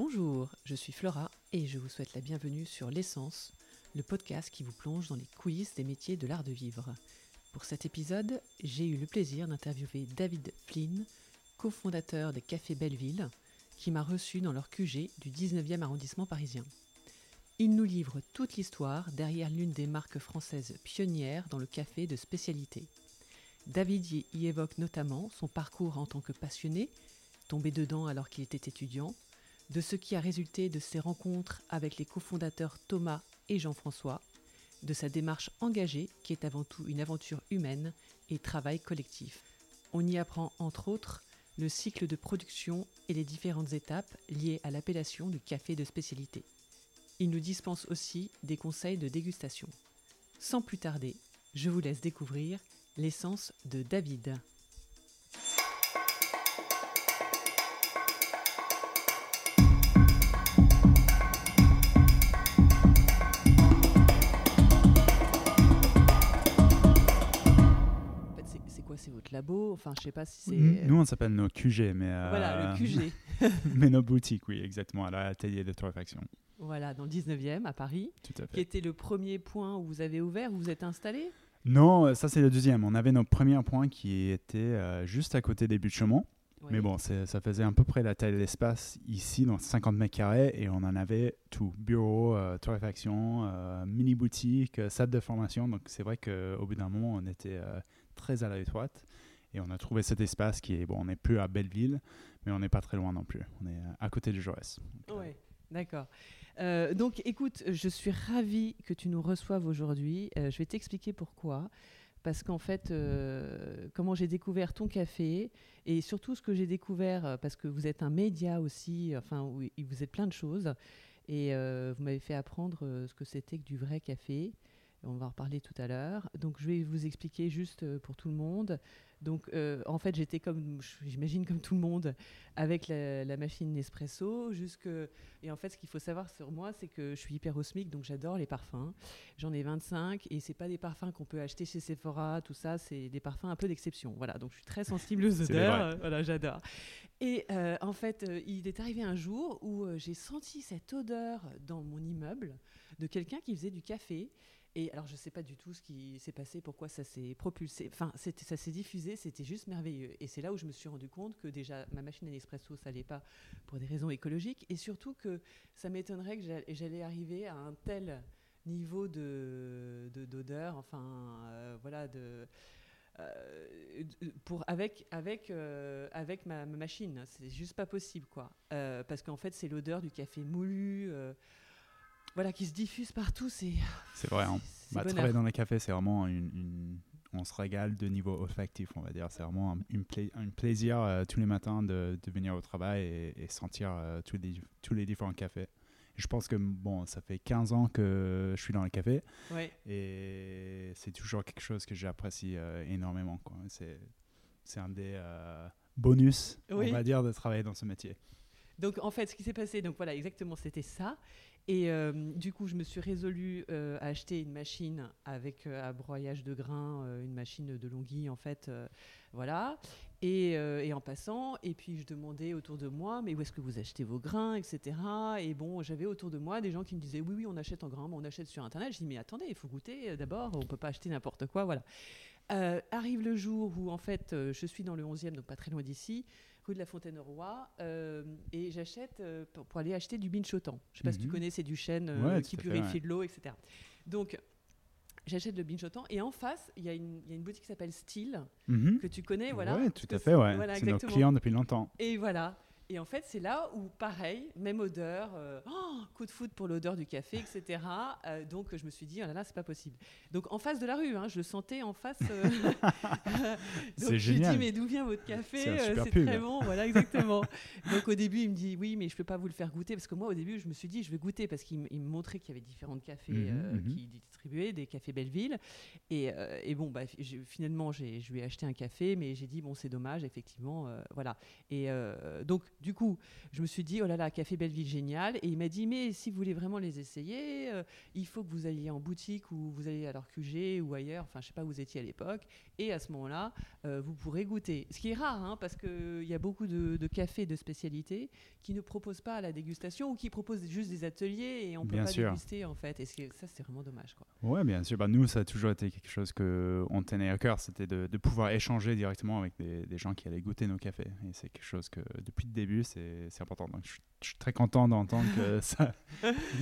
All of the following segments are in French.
Bonjour, je suis Flora et je vous souhaite la bienvenue sur L'essence, le podcast qui vous plonge dans les coulisses des métiers de l'art de vivre. Pour cet épisode, j'ai eu le plaisir d'interviewer David Flynn, cofondateur des Cafés Belleville, qui m'a reçu dans leur QG du 19e arrondissement parisien. Il nous livre toute l'histoire derrière l'une des marques françaises pionnières dans le café de spécialité. David y évoque notamment son parcours en tant que passionné, tombé dedans alors qu'il était étudiant, de ce qui a résulté de ses rencontres avec les cofondateurs Thomas et Jean-François, de sa démarche engagée qui est avant tout une aventure humaine et travail collectif. On y apprend entre autres le cycle de production et les différentes étapes liées à l'appellation du café de spécialité. Il nous dispense aussi des conseils de dégustation. Sans plus tarder, je vous laisse découvrir l'essence de David. Enfin, je sais pas si c'est. Nous, on s'appelle nos QG, mais. euh, Voilà, le QG. mais nos boutiques, oui, exactement, à l'atelier de torréfaction. Voilà, dans le 19e, à Paris. Tout à Qui fait. était le premier point où vous avez ouvert, où vous êtes installé? Non, euh, ça c'est le deuxième. On avait nos premiers points qui étaient euh, juste à côté des buts de Chaumont. Mais Ouais. bon, ça faisait à peu près la taille de l'espace ici, dans 50 mètres carrés, et on en avait tout. Bureau, euh, torréfaction, euh, mini-boutique, euh, salle de formation. Donc c'est vrai qu'au bout d'un moment, on était euh, très à l'étroite. Et on a trouvé cet espace qui est, bon, on n'est plus à Belleville, mais on n'est pas très loin non plus. On est euh, à côté de Jaurès. Ouais, d'accord. Euh, donc, écoute, je suis ravie que tu nous reçoives aujourd'hui. Euh, je vais t'expliquer pourquoi. Parce qu'en fait, comment j'ai découvert ton café et surtout ce que j'ai découvert, parce que vous êtes un média aussi, enfin, vous êtes plein de choses. Et vous m'avez fait apprendre ce que c'était que du vrai café. On va en reparler tout à l'heure. Donc, je vais vous expliquer juste euh, pour tout le monde. Donc, euh, en fait, j'étais comme, j'imagine comme tout le monde, avec la, la machine Nespresso, jusque et en fait, ce qu'il faut savoir sur moi, c'est que je suis hyper osmique, donc j'adore les parfums. J'en ai 25 et c'est pas des parfums qu'on peut acheter chez Sephora, tout ça, c'est des parfums un peu d'exception. Voilà, donc je suis très sensible aux odeurs. euh, Voilà, j'adore. Et euh, en fait, euh, il est arrivé un jour où j'ai senti cette odeur dans mon immeuble de quelqu'un qui faisait du café. Et alors, je sais pas du tout ce qui s'est passé, pourquoi ça s'est propulsé, enfin, ça s'est diffusé, c'était juste merveilleux. Et c'est là où je me suis rendu compte que déjà, ma machine à Nespresso, ça allait pas pour des raisons écologiques, et surtout que ça m'étonnerait que j'all- j'allais arriver à un tel niveau de de- d'odeur, enfin, euh, voilà, de euh, pour avec avec euh, avec ma, ma machine, c'est juste pas possible quoi, parce qu'en fait c'est l'odeur du café moulu, voilà, qui se diffuse partout, c'est C'est vrai. hein. Bah, travailler dans les cafés, c'est vraiment une, une- On se régale de niveau olfactif, on va dire. C'est vraiment un, une pla- un plaisir euh, tous les matins de, de venir au travail et, et sentir euh, tous, les, tous les différents cafés. Je pense que bon, ça fait 15 ans que je suis dans les cafés Ouais. et c'est toujours quelque chose que j'apprécie euh, énormément. C'est c'est un des bonus, Oui. on va dire, de travailler dans ce métier. Donc en fait, ce qui s'est passé, donc voilà, exactement, c'était ça. Et euh, du coup, je me suis résolue euh, à acheter une machine avec euh, à broyage de grains, euh, une machine de Longhi en fait, voilà. Et, en passant, et puis je demandais autour de moi, mais où est-ce que vous achetez vos grains, etc. Et bon, j'avais autour de moi des gens qui me disaient, oui, oui, on achète en grains, mais on achète sur Internet. Je dis, mais attendez, il faut goûter d'abord, on peut pas acheter n'importe quoi, voilà. Arrive le jour où en fait, je suis dans le 11e, donc pas très loin d'ici rue de la Fontaine-Roi, euh, et j'achète euh, pour, pour aller acheter du binchotan. Je sais pas si tu Mhm. connais, c'est du chêne euh, Ouais, qui purifie ouais. de l'eau, etc. Donc, j'achète le binchotan, et en face, il y, a une- il y a une boutique qui s'appelle Style, Mhm. que tu connais, voilà. Parce tout à fait, ouais. voilà, c'est nos clients depuis longtemps. Et voilà. Et en fait, c'est là où, pareil, même odeur, euh, oh, coup de foot pour l'odeur du café, etc. Euh, donc, je me suis dit, oh là là, c'est pas possible. Donc, en face de la rue, hein, je le sentais en face. euh, C'est donc, je lui dis, génial. mais d'où vient votre café C'est très bon, voilà, exactement. donc, au début, il me dit, oui, mais je peux pas vous le faire goûter. Parce que moi, au début, je me suis dit, je vais goûter. Parce qu'il me montrait qu'il y avait différents cafés euh, mhm. qui distribuaient, des cafés Belleville. Et, et bon, bah, finalement, je lui ai acheté un café, mais j'ai dit, bon, c'est dommage, effectivement, voilà. Et donc, du coup, je me suis dit, oh là là, Café Belleville, génial. Et il m'a dit, mais si vous voulez vraiment les essayer, euh, il faut que vous alliez en boutique ou vous allez à leur QG ou ailleurs, enfin, je sais pas où vous étiez à l'époque. Et à ce moment-là, euh, vous pourrez goûter. Ce qui est rare, hein, parce qu'il y a beaucoup de, de, cafés de spécialité qui ne proposent pas la dégustation ou qui proposent juste des ateliers et on ne peut pas déguster, en fait. Et ça, c'est vraiment dommage. Quoi. Ouais, bien sûr. Bah, nous, ça a toujours été quelque chose qu'on tenait à cœur, c'était de, de, pouvoir échanger directement avec des, des gens qui allaient goûter nos cafés. Et c'est quelque chose que, depuis le début, c'est important. Donc, je, suis très content d'entendre que ça,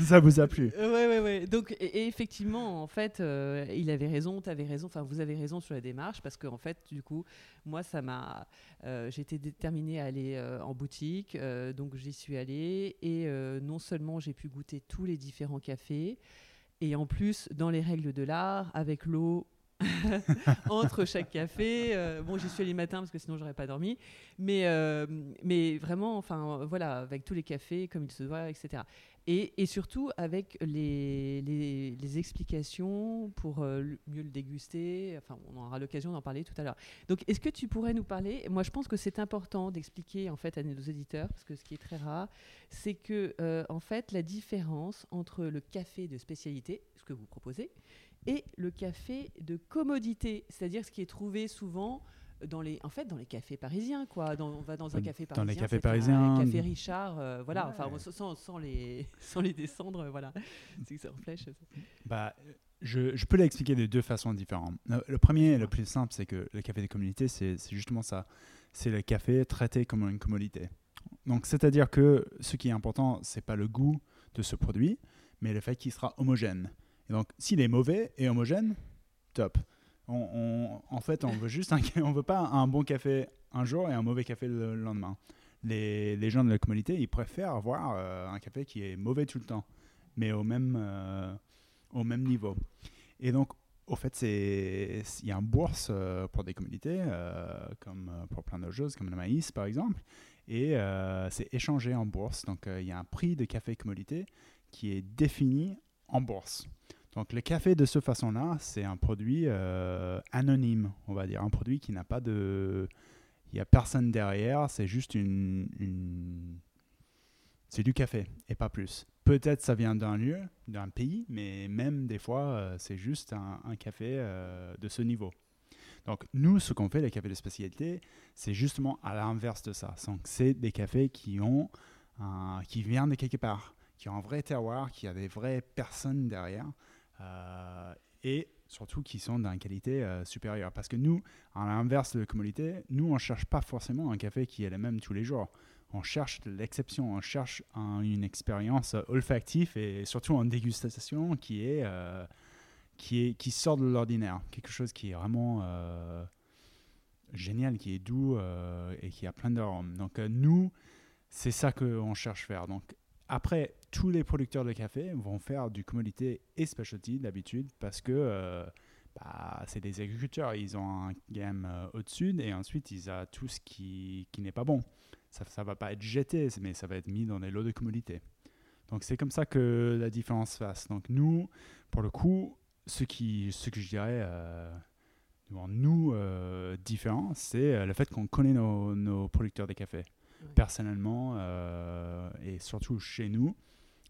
ça vous a plu. Oui, oui, oui. Donc, et, effectivement, en fait, euh, il avait raison, tu avais raison, enfin, vous avez raison sur la démarche, parce qu'en fait, du coup, moi, ça m'a. Euh, J'étais déterminée à aller euh, en boutique, donc j'y suis allée, et non seulement j'ai pu goûter tous les différents cafés, et en plus, dans les règles de l'art, avec l'eau, entre chaque café. Euh, bon, j'y suis allé le matin parce que sinon j'aurais pas dormi. Mais, euh, mais vraiment, enfin, voilà, avec tous les cafés comme il se doit, etc. Et, et surtout avec les, les, explications pour euh, mieux le déguster. Enfin, on aura l'occasion d'en parler tout à l'heure. Donc, est-ce que tu pourrais nous parler? Moi, je pense que c'est important d'expliquer en fait à nos éditeurs, parce que ce qui est très rare, c'est que en fait, la différence entre le café de spécialité, ce que vous proposez, et le café de commodité, c'est-à-dire ce qui est trouvé souvent dans les, en fait, dans les cafés parisiens, quoi. Dans, on va dans un café parisien. Dans les cafés parisiens. Un café Richard, euh, voilà. Enfin, sans, sans, les, sans les descendre, euh, voilà. C'est que ça flèche. Bah, je, je peux l'expliquer de deux façons différentes. Le premier, le plus simple, c'est que le café de communauté, c'est justement ça. C'est le café traité comme une commodité. Donc, c'est-à-dire que ce qui est important, c'est pas le goût de ce produit, mais le fait qu'il sera homogène donc, s'il est mauvais et homogène, top. En fait, on veut juste on veut pas un bon café un jour et un mauvais café le lendemain. Les, les gens de la communauté, ils préfèrent avoir euh, un café qui est mauvais tout le temps, mais au même, euh, au même niveau. Et donc, au fait, il y a une bourse euh, pour des communautés, comme pour plein d'autres choses, comme le maïs par exemple, et c'est échangé en bourse. Donc, il y a un prix de café commodité qui est défini en bourse. Donc le café de cette façon-là, c'est un produit euh, anonyme, on va dire, un produit qui n'a pas de... Il n'y a personne derrière, c'est juste une... C'est du café et pas plus. Peut-être ça vient d'un lieu, d'un pays, mais même des fois, euh, c'est juste un, café euh, de ce niveau. Donc nous, ce qu'on fait, les cafés de spécialité, c'est justement à l'inverse de ça. Donc c'est des cafés qui ont, qui viennent de quelque part, qui ont un vrai terroir, qui a des vraies personnes derrière. Euh, et surtout qui sont d'une qualité euh, supérieure. Parce que nous, à l'inverse de la commodité, nous, on ne cherche pas forcément un café qui est le même tous les jours. On cherche l'exception, on cherche une expérience olfactive et surtout en dégustation qui est, euh, qui, est, qui sort de l'ordinaire. Quelque chose qui est vraiment génial, qui est doux et qui a plein d'arômes. Donc nous, c'est ça qu'on cherche à faire. Donc après, tous les producteurs de café vont faire du commodité et specialty d'habitude parce que euh, bah, c'est des agriculteurs. Ils ont un game euh, au-dessus et ensuite ils ont tout ce qui, qui n'est pas bon. Ça ne va pas être jeté, mais ça va être mis dans des lots de commodité. Donc c'est comme ça que la différence se fasse. Donc nous, pour le coup, ce, qui, ce que je dirais, euh, nous, euh, différent, c'est le fait qu'on connaît nos, nos producteurs de café personnellement euh, et surtout chez nous.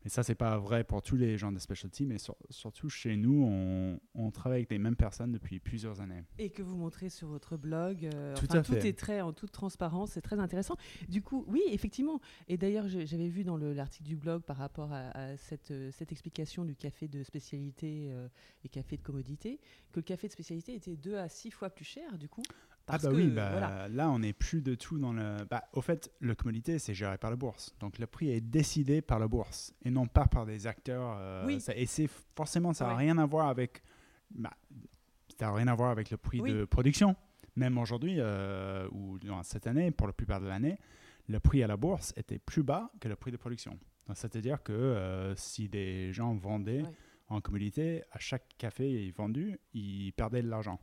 Et ça, c'est pas vrai pour tous les gens de specialty, mais surtout chez nous, on, on, travaille avec les mêmes personnes depuis plusieurs années. Et que vous montrez sur votre blog. Euh, tout, à tout est très en toute transparence, c'est très intéressant. Du coup, oui, effectivement. Et d'ailleurs, j'avais vu dans l'article du blog par rapport à, cette, euh, cette, explication du café de spécialité et café de commodité, que le café de spécialité était deux à six fois plus cher, du coup ah bah oui, bah, là on n'est plus de tout dans le... Bah, au fait, le commodité c'est géré par la bourse. Donc le prix est décidé par la bourse et non pas par des acteurs. Euh, oui. Ça, et c'est forcément, ça n'a rien à voir avec... Bah, ça n'a rien à voir avec le prix de production. Même aujourd'hui, euh, ou cette année, pour la plupart de l'année, le prix à la bourse était plus bas que le prix de production. C'est-à-dire que euh, si des gens vendaient en commodité, à chaque café vendu, ils perdaient de l'argent.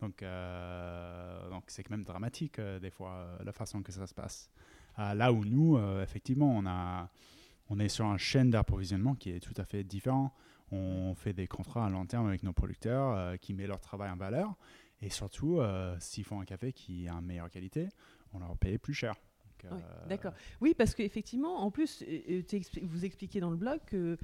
Donc, euh, donc c'est quand même dramatique euh, des fois euh, la façon que ça se passe. là où nous, effectivement, on, a, on est sur une chaîne d'approvisionnement qui est tout à fait différent. On fait des contrats à long terme avec nos producteurs qui mettent leur travail en valeur. Et surtout, s'ils font un café qui a une meilleure qualité, on leur paye plus cher. Ouais, euh, D'accord. Oui, parce qu'effectivement, en plus, euh, euh, vous expliquez dans le blog que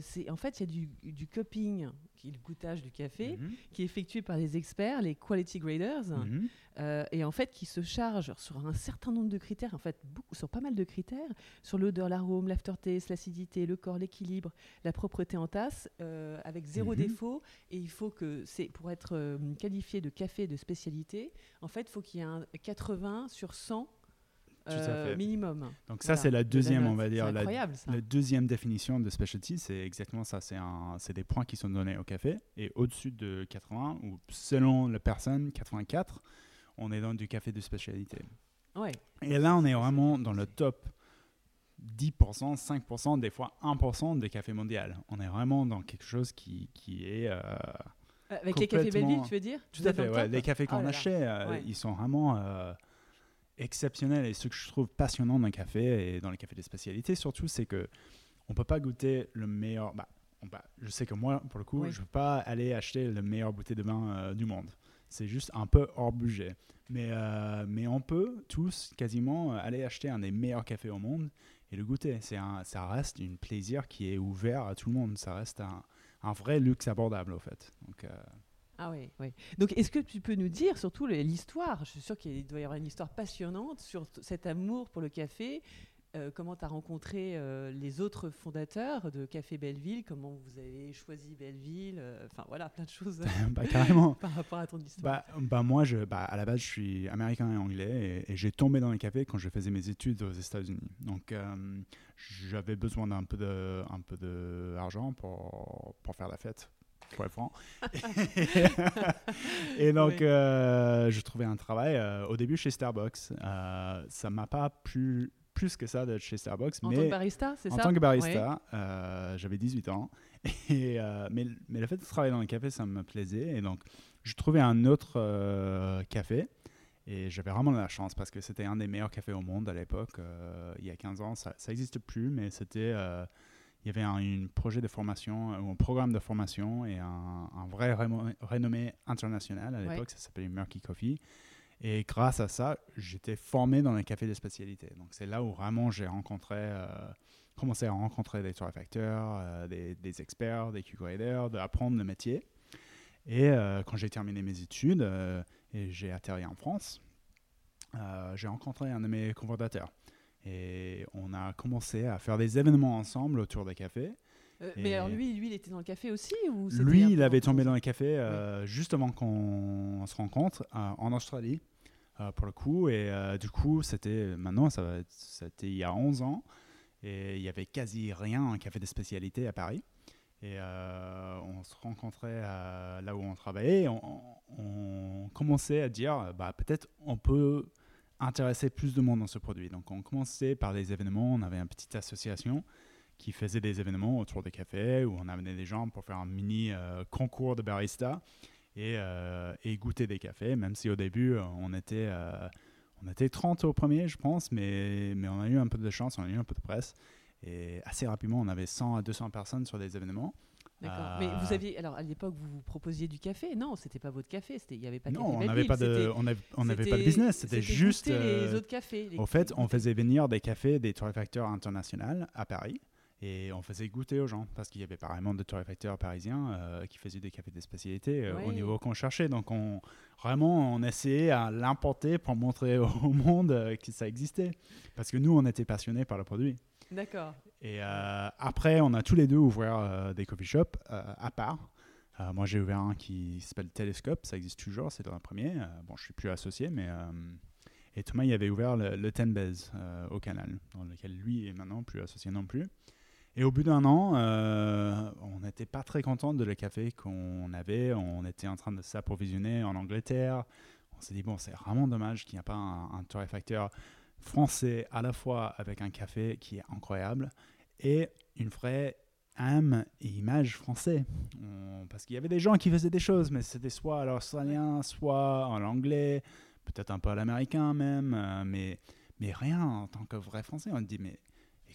c'est en fait il y a du, du cupping, qui est le goûtage du café, mhm, qui est effectué par les experts, les quality graders, mhm. euh, et en fait qui se chargent sur un certain nombre de critères, en fait beaucoup, sur pas mal de critères, sur l'odeur, l'arôme, l'aftertaste, l'acidité, le corps, l'équilibre, la propreté en tasse, euh, avec zéro Mhm. défaut. Et il faut que c'est pour être euh, qualifié de café de spécialité, en fait, il faut qu'il y ait un 80 sur 100 Tout à euh, minimum. Donc ça, Voilà, c'est la de deuxième, on va dire, la, deuxième définition de specialty, c'est exactement ça. C'est des points qui sont donnés au café. Et au-dessus de 80, ou selon la personne, 84, on est dans du café de spécialité. Ouais. Et là, on est vraiment dans le top 10%, 5%, des fois 1% des cafés mondiaux. On est vraiment dans quelque chose qui, qui est... euh, Avec les cafés Belleville, tu veux dire? Tout à fait, ouais. Les cafés là qu'on achète, euh, Ouais. ils sont vraiment euh, exceptionnels. Et ce que je trouve passionnant dans le café et dans les cafés de spécialité, surtout, c'est que on peut pas goûter le meilleur. Bah, on je sais que moi, pour le coup, Oui. je ne veux pas aller acheter le meilleur bouteille de vin euh, du monde. C'est juste un peu hors budget. Mais, euh, mais on peut tous quasiment euh, aller acheter un des meilleurs cafés au monde et le goûter. C'est un, ça reste un plaisir qui est ouvert à tout le monde. Ça reste un, un vrai luxe abordable, au fait. Donc, euh, Ah oui, oui. Donc, est-ce que tu peux nous dire surtout l'histoire Je suis sûre qu'il doit y avoir une histoire passionnante sur cet amour pour le café. Euh, comment tu as rencontré euh, les autres fondateurs de Café Belleville Comment vous avez choisi Belleville euh, Enfin, voilà, plein de choses bah, carrément. par rapport à ton histoire. Bah, bah moi, je, bah, à la base, je suis américain et anglais et, et j'ai tombé dans les cafés quand je faisais mes études aux États-Unis. Donc, euh, j'avais besoin d'un peu de, un peu de argent pour, pour faire la fête, pour être franc. et donc, Oui. euh, je trouvais un travail euh, au début chez Starbucks. Euh, ça m'a pas plu plus que ça d'être chez Starbucks, en mais tant que barista, c'est en ça tant que barista, j'avais 18 ans. Et, euh, mais, mais le fait de travailler dans le café, ça me plaisait. Et donc, je trouvais un autre café. Et j'avais vraiment de la chance parce que c'était un des meilleurs cafés au monde à l'époque. il y a 15 ans, ça n'existe plus, mais c'était. Il y avait un une projet de formation, euh, ou un programme de formation et un, un vrai renommé international. À Ouais. l'époque, ça s'appelait Murky Coffee. Et grâce à ça, j'étais formé dans les cafés de spécialité. Donc c'est là où vraiment j'ai rencontré, euh, commencé à rencontrer des torréfacteurs, euh, des, des experts, des Q-graders, d'apprendre le métier. Et euh, quand j'ai terminé mes études et j'ai atterri en France, j'ai rencontré un de mes cofondateurs. Et on a commencé à faire des événements ensemble autour des cafés. Euh, Mais alors, lui, lui, il était dans le café aussi ou Lui, il avait tombé dans les cafés euh, juste avant qu'on se rencontre euh, en Australie, euh, pour le coup. Et du coup, c'était maintenant, ça c'était il y a 11 ans. Et il y avait quasi rien en café de spécialité à Paris. Et on se rencontrait là où on travaillait. et On, on commençait à dire, bah, peut-être on peut intéresser plus de monde dans ce produit. Donc on commençait par des événements. On avait une petite association qui faisait des événements autour des cafés où on amenait des gens pour faire un mini euh, concours de barista et, euh, et goûter des cafés, même si au début euh, on était, on était 30 au premier, je pense, mais, mais on a eu un peu de chance, on a eu un peu de presse. Et assez rapidement, on avait 100 à 200 personnes sur des événements. D'accord. Mais Euh, vous aviez, alors à l'époque, vous vous proposiez du café Non, c'était pas votre café. Il y avait pas de non, café on n'avait pas de, c'était- on avait, on n'avait pas de c'était- business, c'était juste. goûter euh, les autres cafés. les- Au fait, on faisait venir des cafés des torréfacteurs internationaux à Paris et on faisait goûter aux gens parce qu'il y avait pas vraiment de torréfacteurs parisiens euh, qui faisaient des cafés de spécialité euh, au niveau qu'on cherchait. Donc, on, vraiment, on essayait à l'importer pour montrer au monde euh, que ça existait parce que nous, on était passionnés par le produit. D'accord. Et euh, après, on a tous les deux ouvert euh, des coffee shops euh, à part. Moi, j'ai ouvert un qui s'appelle Telescope, ça existe toujours, c'est le premier. Bon, je suis plus associé, mais. et Thomas, il avait ouvert le, le Ten Bez euh, au canal, dans lequel lui est maintenant plus associé non plus. Et au bout d'un an, on n'était pas très content de le café qu'on avait. On était en train de s'approvisionner en Angleterre. On s'est dit, bon, c'est vraiment dommage qu'il n'y a pas un, un torréfacteur français à la fois avec un café qui est incroyable et une vraie âme et image français. Parce qu'il y avait des gens qui faisaient des choses, mais c'était soit à l'australien, soit en anglais, peut-être un peu à l'américain même, euh, mais, mais rien en tant que vrai français. On dit, mais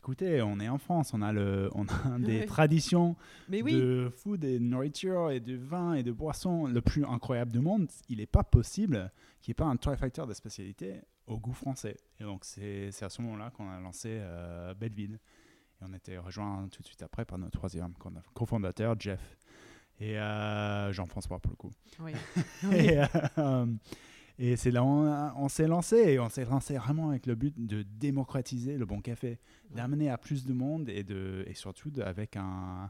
écoutez, on est en France, on a, le, on a des Ouais. traditions Mais oui, de food et de nourriture et de vin et de boisson le plus incroyable du monde. Il n'est pas possible qu'il n'y ait pas un torréfacteur de spécialité au goût français. Et donc, c'est à ce moment-là qu'on a lancé euh, Belleville. Et on était rejoint tout de suite après par notre troisième co- cofondateur, Jeff. Et euh, Jean-François, pour le coup. oui. Et, euh, et c'est là on, on s'est lancé. Et on s'est lancé vraiment avec le but de démocratiser le bon café, d'amener à plus de monde et, de, et surtout de- avec un,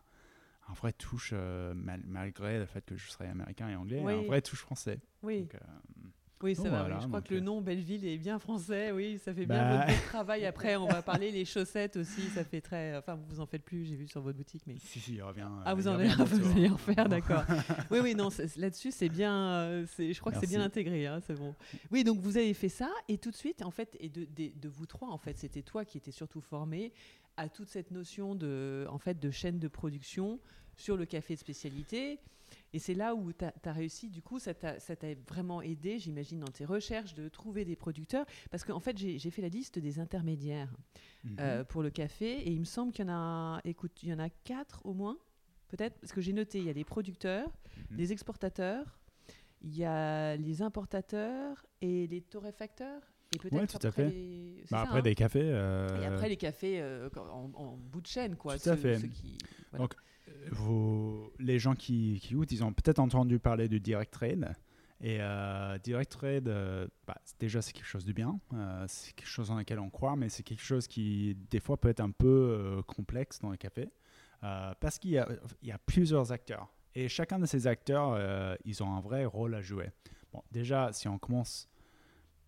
un vrai touche, euh, mal- malgré le fait que je serais américain et anglais, Oui. un vrai touche français. oui. Donc, euh, Oui, ça Donc va. voilà, oui. Je crois que le euh, nom Belleville est bien français. Oui, ça fait bien Bah. votre travail. Après, on va parler les chaussettes aussi. Ça fait très. Enfin, vous en faites plus. J'ai vu sur votre boutique, mais. si, si, il revient. Ah, vous en allez, vous faire, d'accord. oui, oui, non, là-dessus, c'est bien. euh, je crois que c'est bien intégré, hein, c'est bon. Oui, donc vous avez fait ça, et tout de suite, en fait, et de, de- de vous trois, en fait, c'était toi qui étais surtout formé à toute cette notion de, en fait, de chaîne de production sur le café de spécialité. Et c'est là où tu as, réussi, du coup, ça t'a vraiment aidé, j'imagine, dans tes recherches, de trouver des producteurs. Parce qu'en fait, j'ai fait la liste des intermédiaires Mhm. euh, pour le café. Et il me semble qu'il y en a, écoute, il y en a quatre au moins, peut-être, parce que j'ai noté, il y a les producteurs, Mhm. les exportateurs, il y a les importateurs et les torréfacteurs. Et peut-être Ouais, après fait. les- c'est ça, après, hein des cafés. euh, Et après les cafés euh, en, en bout de chaîne, quoi. Tout à fait. ceux qui- voilà. Donc, vos- les gens qui, qui goûtent, ils ont peut-être entendu parler du direct trade. Et euh, direct trade, euh, bah, déjà, c'est quelque chose de bien. Euh, c'est quelque chose dans lequel on croit, mais c'est quelque chose qui, des fois, peut être un peu euh, complexe dans les cafés. Euh, parce qu'il y y a plusieurs acteurs. Et chacun de ces acteurs, euh, ils ont un vrai rôle à jouer. Bon, déjà, si on commence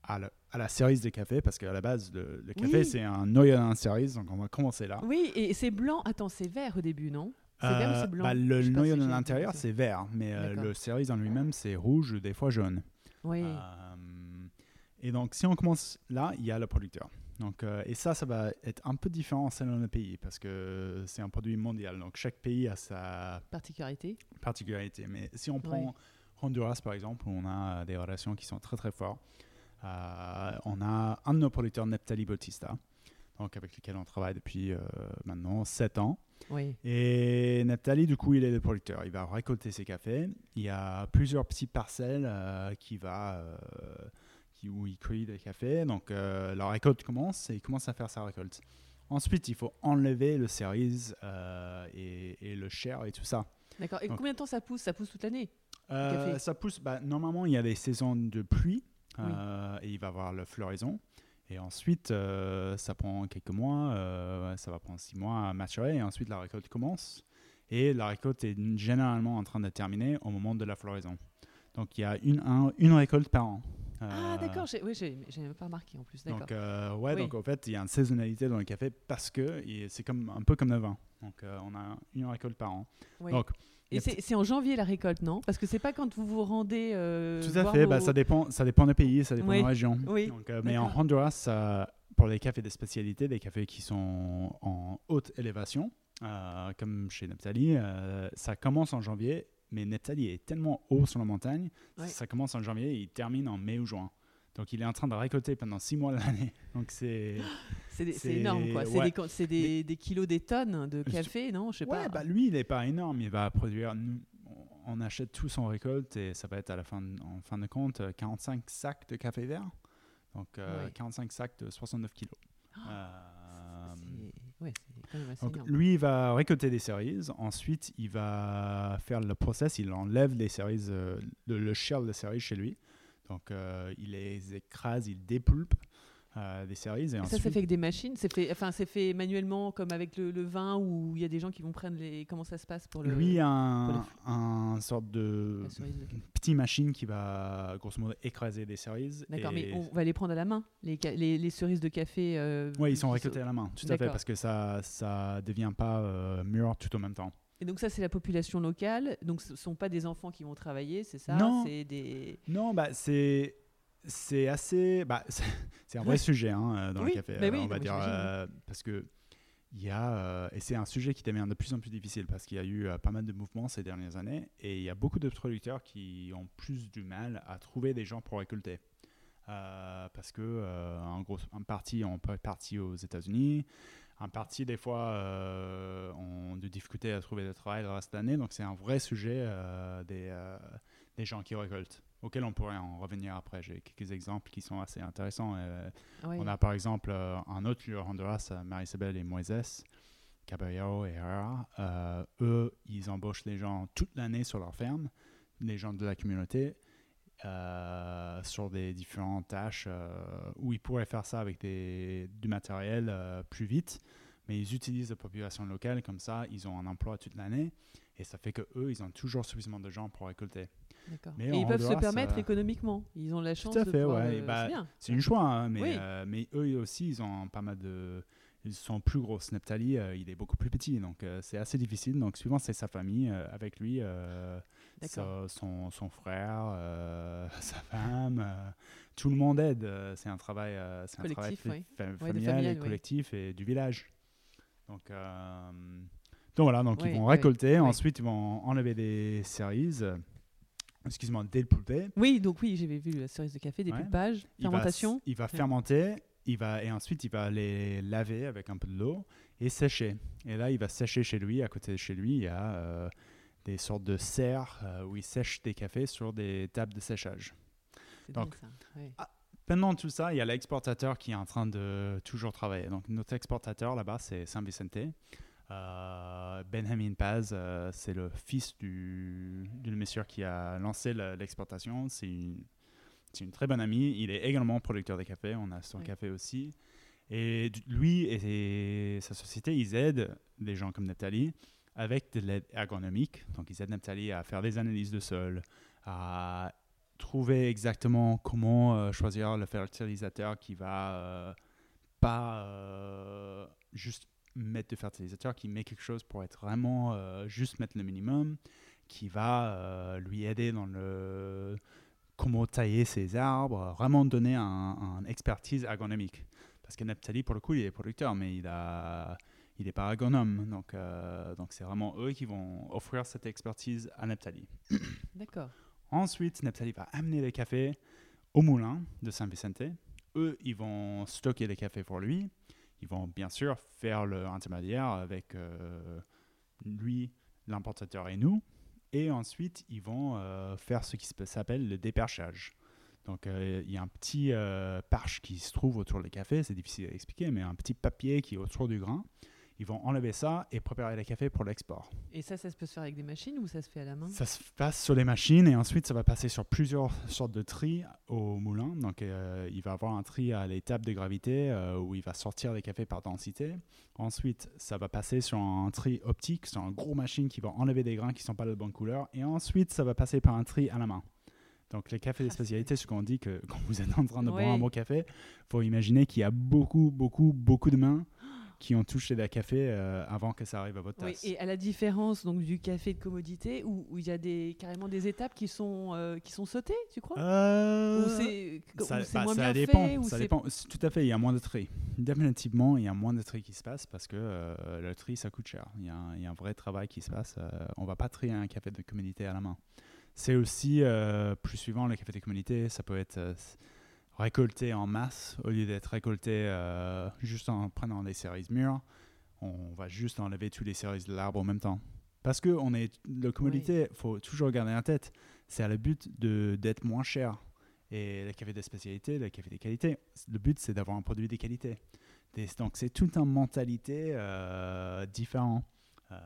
à, la- à la cerise des cafés, parce qu'à la base, le, le café, Oui. c'est un noyau d'un cerise, donc on va commencer là. Oui, et c'est blanc. Attends, c'est vert au début, non? C'est vert ou Euh, c'est blanc? bah, Le noyau si j'ai l'intérieur, c'est vert, mais euh, le cerise en lui-même, c'est rouge, des fois jaune. Oui. Euh, et donc, si on commence là, il y a le producteur. Donc, et ça, ça va être un peu différent selon le pays, parce que c'est un produit mondial. Donc, chaque pays a sa Particularité. particularité. Mais si on prend. Honduras, par exemple, où on a des relations qui sont très, très fortes, on a un de nos producteurs, Neptali Bautista, donc avec lequel on travaille depuis euh, maintenant 7 ans. Oui. Et Neptali, du coup, il est le producteur. Il va récolter ses cafés. Il y a plusieurs petites parcelles euh, qui va, euh, qui, où il cueille des cafés. Donc, euh, la récolte commence et il commence à faire sa récolte. Ensuite, il faut enlever le cerise euh, et, et le chair et tout ça. D'accord. Et Donc- combien de temps ça pousse? Ça pousse toute l'année Euh, ça pousse. bah, normalement, il y a des saisons de pluie euh, et il va avoir la floraison. Et ensuite, euh, ça prend quelques mois, euh, ça va prendre six mois à maturer. Et ensuite, la récolte commence. Et la récolte est généralement en train de terminer au moment de la floraison. Donc, il y a une, un- une récolte par an. Ah, Euh, d'accord. j'ai- Oui, j'ai j'ai même pas remarqué en plus. D'accord. Donc, euh, ouais, Oui. donc en fait, il y a une saisonnalité dans le café parce que c'est comme, un peu comme le vin. Donc, euh, on a une récolte par an. Oui. Donc, Et c'est en janvier la récolte, non? Parce que c'est pas quand vous vous rendez. euh, Tout à fait, vos- bah, ça, dépend, ça dépend des pays, ça dépend Oui, des régions. oui, Donc, euh, mais en. Honduras, ça- pour les cafés de spécialité, des cafés qui sont en haute élévation, euh, comme chez Neptali, euh, ça commence en janvier, mais Neptali est tellement haut sur la montagne, Ouais. ça commence en janvier et il termine en mai ou juin. Donc il est en train de récolter pendant six mois de l'année. Donc c'est... C'est énorme, quoi. C'est ouais. des kilos, des tonnes de café, non? Je sais Ouais, pas. bah lui, il n'est pas énorme. Il va produire. nous, on achète tout son récolte et ça va être à la fin, en fin de compte, euh, 45 sacs de café vert. Donc euh, Ouais. 45 sacs de 69 kilos. Euh, C'est ouais, c'est quand même assez donc énorme. lui, il va récolter des cerises. Ensuite, il va faire le process. Il enlève les cerises, euh, le, le shell de cerises chez lui. Donc euh, il les écrase, il dépulpe euh, des cerises. Et Et ça, ensuite, c'est fait avec des machines C'est fait, enfin, c'est fait manuellement, comme avec le, le vin, où il y a des gens qui vont prendre les. Comment ça se passe pour le. lui a un, pour un sorte de petite machine qui va grosso modo écraser des cerises. D'accord, mais on va les prendre à la main, les, ca- les, les cerises de café. euh, Ouais, ils sont récoltés à la main, tout à fait, parce que ça ça devient pas euh, mûr tout en même temps. Et donc ça, c'est la population locale. Donc ce ne sont pas des enfants qui vont travailler, c'est ça Non. Des... Non, bah c'est c'est assez bah, c'est un vrai sujet hein, euh, dans Oui, le café, bah oui, on va dire euh, parce que il y a euh, et c'est un sujet qui devient de plus en plus difficile parce qu'il y a eu euh, pas mal de mouvements ces dernières années et il y a beaucoup de producteurs qui ont plus du mal à trouver des gens pour récolter. Parce que en gros, en partie, on peut être parti aux États-Unis, Un parti, des fois, euh, ont de difficultés à trouver du travail le reste de l'année. Donc, c'est un vrai sujet euh, des, euh, des gens qui récoltent, auquel on pourrait en revenir après. J'ai quelques exemples qui sont assez intéressants. On a par exemple un autre lieu Honduras, Marisabel et Moises, Caballero et Herrera. Eux, ils embauchent les gens toute l'année sur leur ferme, les gens de la communauté, euh, sur des différentes tâches euh, où ils pourraient faire ça avec des, du matériel euh, plus vite, mais ils utilisent la population locale comme ça, ils ont un emploi toute l'année et ça fait que eux, ils ont toujours suffisamment de gens pour récolter. Mais Et ils peuvent se permettre économiquement. Ils ont la chance à de fait, ouais. Bah, c'est une choix, hein, mais, Oui. mais eux aussi, ils ont pas mal de. Ils sont plus gros. Neptali, euh, il est beaucoup plus petit, donc euh, c'est assez difficile. Donc, suivant, c'est sa famille, euh, avec lui. Sa- son, son frère, euh, sa femme, euh, tout le monde aide. euh, c'est un travail, c'est un travail ouais. familial et collectif et du village. Donc, donc voilà, donc ils vont récolter, ensuite ils vont enlever des cerises, excuse-moi, des poupées. Oui, donc oui, j'avais vu la cerise de café, des pulpages, Il va fermentation. Il va, fermenter, il va, et ensuite il va les laver avec un peu de l'eau et sécher. Et là, il va sécher chez lui. À côté de chez lui, il y a des sortes de serres euh, où il sèche des cafés sur des tables de séchage. Bien donc- ça. ouais. Pendant tout ça, il y a l'exportateur qui est en train de toujours travailler. Donc notre exportateur là-bas, c'est San Vicente. Euh, Benjamin Paz, euh, c'est le fils du, du monsieur qui a lancé le- l'exportation. C'est une, très bonne amie. Il est également producteur de café. On a son Oui. café aussi. Et lui et sa société, ils aident des gens comme Neptali avec de l'aide ergonomique. Donc, ils aident Neptali à faire des analyses de sol, à trouver exactement comment euh, choisir le fertilisateur qui va euh, pas euh, juste mettre de fertilisateur, qui met quelque chose pour être vraiment juste mettre le minimum, qui va lui aider dans le comment tailler ses arbres, vraiment donner un, expertise ergonomique. Parce que Neptali, pour le coup, il est producteur, mais il a il n'est pas agronome. Donc, euh, donc c'est vraiment eux qui vont offrir cette expertise à Neptali. D'accord. Ensuite, Neptali va amener les cafés au moulin de San Vicente. Eux, ils vont stocker les cafés pour lui. Ils vont bien sûr faire le intermédiaire avec euh, lui, l'importateur et nous. Et ensuite, ils vont euh, faire ce qui s'appelle le déperchage. Donc, euh, il y a un petit euh, parche qui se trouve autour des cafés. C'est difficile à expliquer, mais un petit papier qui est autour du grain. Ils vont enlever ça et préparer les cafés pour l'export. Et ça, ça se peut se faire avec des machines ou ça se fait à la main? Ça se passe sur les machines et ensuite ça va passer sur plusieurs sortes de tri au moulin. Donc euh, il va avoir un tri à l'étape de gravité euh, où il va sortir les cafés par densité. Ensuite ça va passer sur un tri optique, sur un gros machine qui va enlever des grains qui ne sont pas de bonne couleur. Et ensuite ça va passer par un tri à la main. Donc les cafés de Ah, spécialité, ce qu'on dit que quand vous êtes en train de boire un bon café, faut imaginer qu'il y a beaucoup, beaucoup, beaucoup de mains qui ont touché des cafés euh, avant que ça arrive à votre Oui, tasse. et à la différence donc du café de commodité où il y a des carrément des étapes qui sont euh, qui sont sautées, tu crois? Euh, c'est Ça, bah, moins ça bien dépend. fait ça dépend. Tout à fait, il y a moins de tri. Définitivement, il y a moins de tri qui se passe parce que le tri, ça coûte cher. Il y, a un, il y a un vrai travail qui se passe. On va pas trier un café de communauté à la main. C'est aussi, plus suivant, le café de communauté, ça peut être récolté en masse au lieu d'être récolté euh, juste en prenant les cerises mûres. On va juste enlever tous les cerises de l'arbre en même temps. Parce que on est, le commodité, faut toujours garder en tête, c'est à le but de- d'être moins cher. Et le café de spécialité, le café de qualité, le but c'est d'avoir un produit de qualité. Des- donc c'est toute une mentalité euh, différente euh,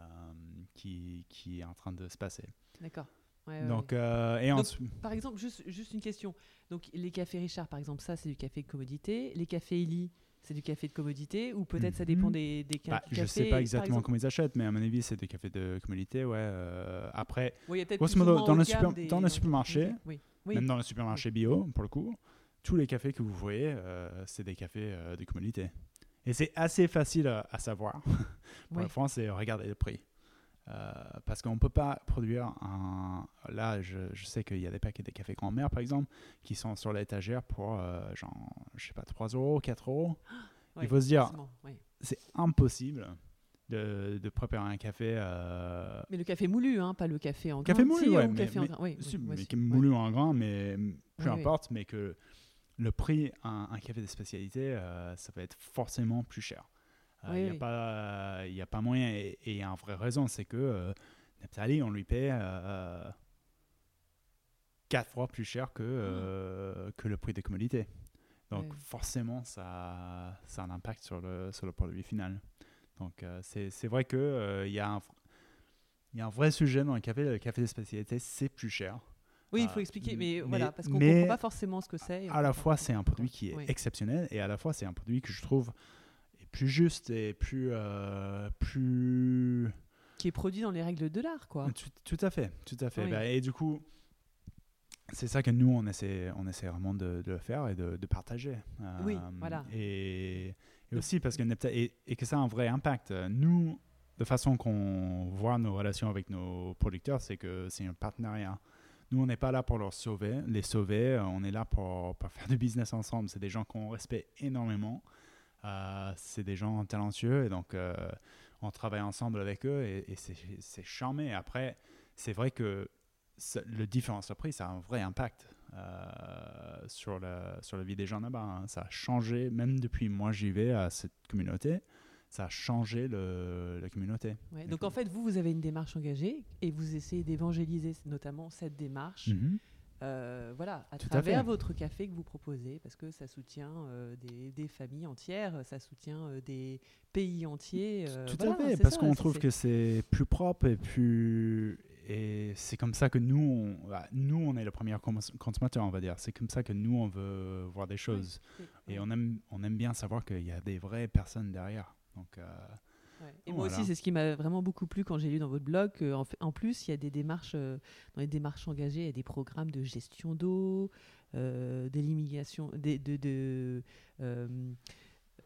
qui, qui est en train de se passer. D'accord. Ouais, donc, euh, et Donc, ensuite, Par exemple, juste, juste une question. Donc, les cafés Richard, par exemple, ça, c'est du café de commodité. Les cafés Eli, c'est du café de commodité. Ou peut-être ça dépend Mhm. des, bah, je cafés. sais pas exactement comment ils achètent, mais à mon avis c'est des cafés de communauté. Ouais. euh, après, Oui, Grosso modo, dans le super- des- dans le supermarché, ok, Oui. Oui. même dans le supermarché bio, pour le coup, tous les cafés que vous voyez, euh, c'est des cafés euh, de communauté. Et c'est assez facile à, à savoir. pour la France, c'est regarder le prix. Euh, parce qu'on ne peut pas produire un. Là, je, je sais qu'il y a des paquets de café grand-mère, par exemple, qui sont sur l'étagère pour, euh, genre, je sais pas, 3 euros, 4 euros. Ouais, Il faut se dire, c'est impossible de, de préparer un café. euh, Mais le café moulu, hein, pas le café en Café grain. moulu, Si, ouais, ou mais- café en mais- grain. Oui, si, oui, mais ouais, moulu en grain, mais peu oui. importe, mais que le prix, un, un café de spécialité, euh, ça va être forcément plus cher. Il Oui, n'y a, oui. pas- y a pas moyen. Et il y a une vraie raison, c'est que euh, Neptali, on lui paie euh, quatre fois plus cher que, euh, que le prix des commodités. Donc Ouais. forcément, ça, ça a un impact sur le, sur le produit final. Donc euh, c'est vrai qu'il il y, a un- y a un vrai sujet dans le café. Le café de spécialité, c'est plus cher. Oui, il Ah, faut expliquer, mais, mais- voilà, parce qu'on mais comprend pas forcément ce que c'est. et à la fois c'est un produit qui est exceptionnel et à la fois c'est un produit que je trouve plus juste et plus euh, plus qui est produit dans les règles de l'art, quoi. tout, tout à fait tout à fait Oui. Bah, et du coup c'est ça que nous on essaie on essaie vraiment de, de le faire et de, de partager Oui, Euh, voilà. et, aussi parce que Nepta- et, et que ça a un vrai impact nous de façon qu'on voit nos relations avec nos producteurs c'est que c'est un partenariat nous, on n'est pas là pour leur sauver, les sauver. On est là pour, pour faire du business ensemble. C'est des gens qu'on respecte énormément. Euh, c'est des gens talentueux et donc euh, on travaille ensemble avec eux et, et c'est charmé. Après, c'est vrai que le différence de prix, ça a un vrai impact euh, sur, la, sur la vie des gens là-bas. hein. Ça a changé, même depuis moi j'y vais à cette communauté, ça a changé le, la communauté. Ouais, Donc en fait, vous, vous avez une démarche engagée et vous essayez d'évangéliser notamment cette démarche, Mhm. Euh, voilà, à Tout à travers fait. votre café que vous proposez, parce que ça soutient euh, des, des familles entières, ça soutient euh, des pays entiers. Tout voilà, à fait, parce qu'on trouve que c'est plus propre et plus. Et c'est comme ça que nous, on, bah, nous, on est le premier cons- consommateur, on va dire. C'est comme ça que nous, on veut voir des choses. Et on aime, on aime bien savoir qu'il y a des vraies personnes derrière. Donc, ouais. Et moi Voilà. aussi, c'est ce qui m'a vraiment beaucoup plu quand j'ai lu dans votre blog. en, fait- en plus, il y a des démarches, euh, dans les démarches engagées, il y a des programmes de gestion d'eau, euh, d'élimination, des- de, de, euh,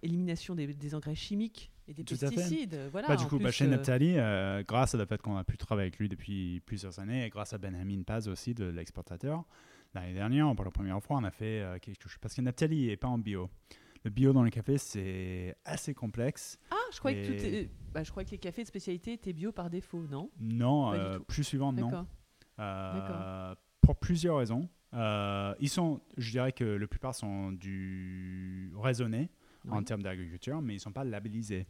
élimination des, des engrais chimiques et des Tout pesticides. Voilà, bah, du coup, bah, plus, chez euh, Neptali, euh, grâce à le fait qu'on a pu travailler avec lui depuis plusieurs années, et grâce à Benjamin Paz aussi, de l'exportateur, l'année dernière, pour la première fois, on a fait quelque chose. Parce que Neptali n'est pas en bio. Le bio dans le café, c'est assez complexe. Ah, je croyais que, tout est- bah, je croyais que les cafés de spécialité étaient bio par défaut, non? Non, euh, plus suivant, non. Euh, pour plusieurs raisons. Euh, ils sont, je dirais que la plupart sont du raisonnés en termes d'agriculture, mais ils ne sont pas labellisés.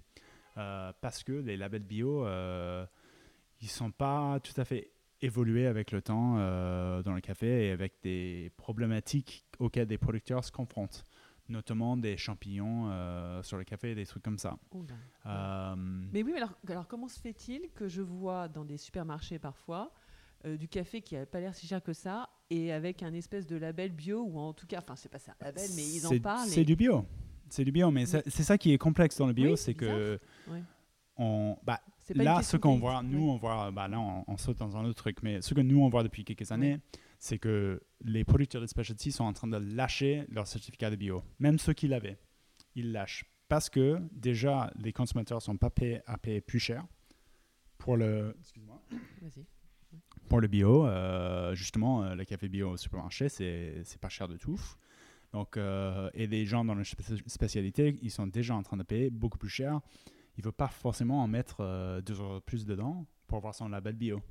Parce que les labels bio, ils ne sont pas tout à fait évolués avec le temps euh, dans le café et avec des problématiques auxquelles des producteurs se confrontent, notamment des champignons euh, sur le café et des trucs comme ça. Euh, Mais oui, mais alors, alors comment se fait-il que je vois dans des supermarchés parfois euh, du café qui n'a pas l'air si cher que ça et avec un espèce de label bio ou en tout cas, enfin c'est pas ça label, mais ils en parlent. C'est et- du bio. C'est du bio, mais c'est ça qui est complexe dans le bio, Oui, c'est que Ouais. on, bah, là, ce qu'on voit, nous, on voit, bah, là, on, on saute dans un autre truc, mais ce que nous, on voit depuis quelques années, c'est que les producteurs de specialty sont en train de lâcher leur certificat de bio. Même ceux qui l'avaient, ils lâchent. Parce que, déjà, les consommateurs sont pas payés à payer plus cher pour le, pour bio, euh, justement, euh, le café bio au supermarché, c'est pas cher de tout. Donc, euh, et les gens dans la spé- spécialité, ils sont déjà en train de payer beaucoup plus cher. Ils ne veulent pas forcément en mettre deux euros de plus dedans pour avoir son label bio.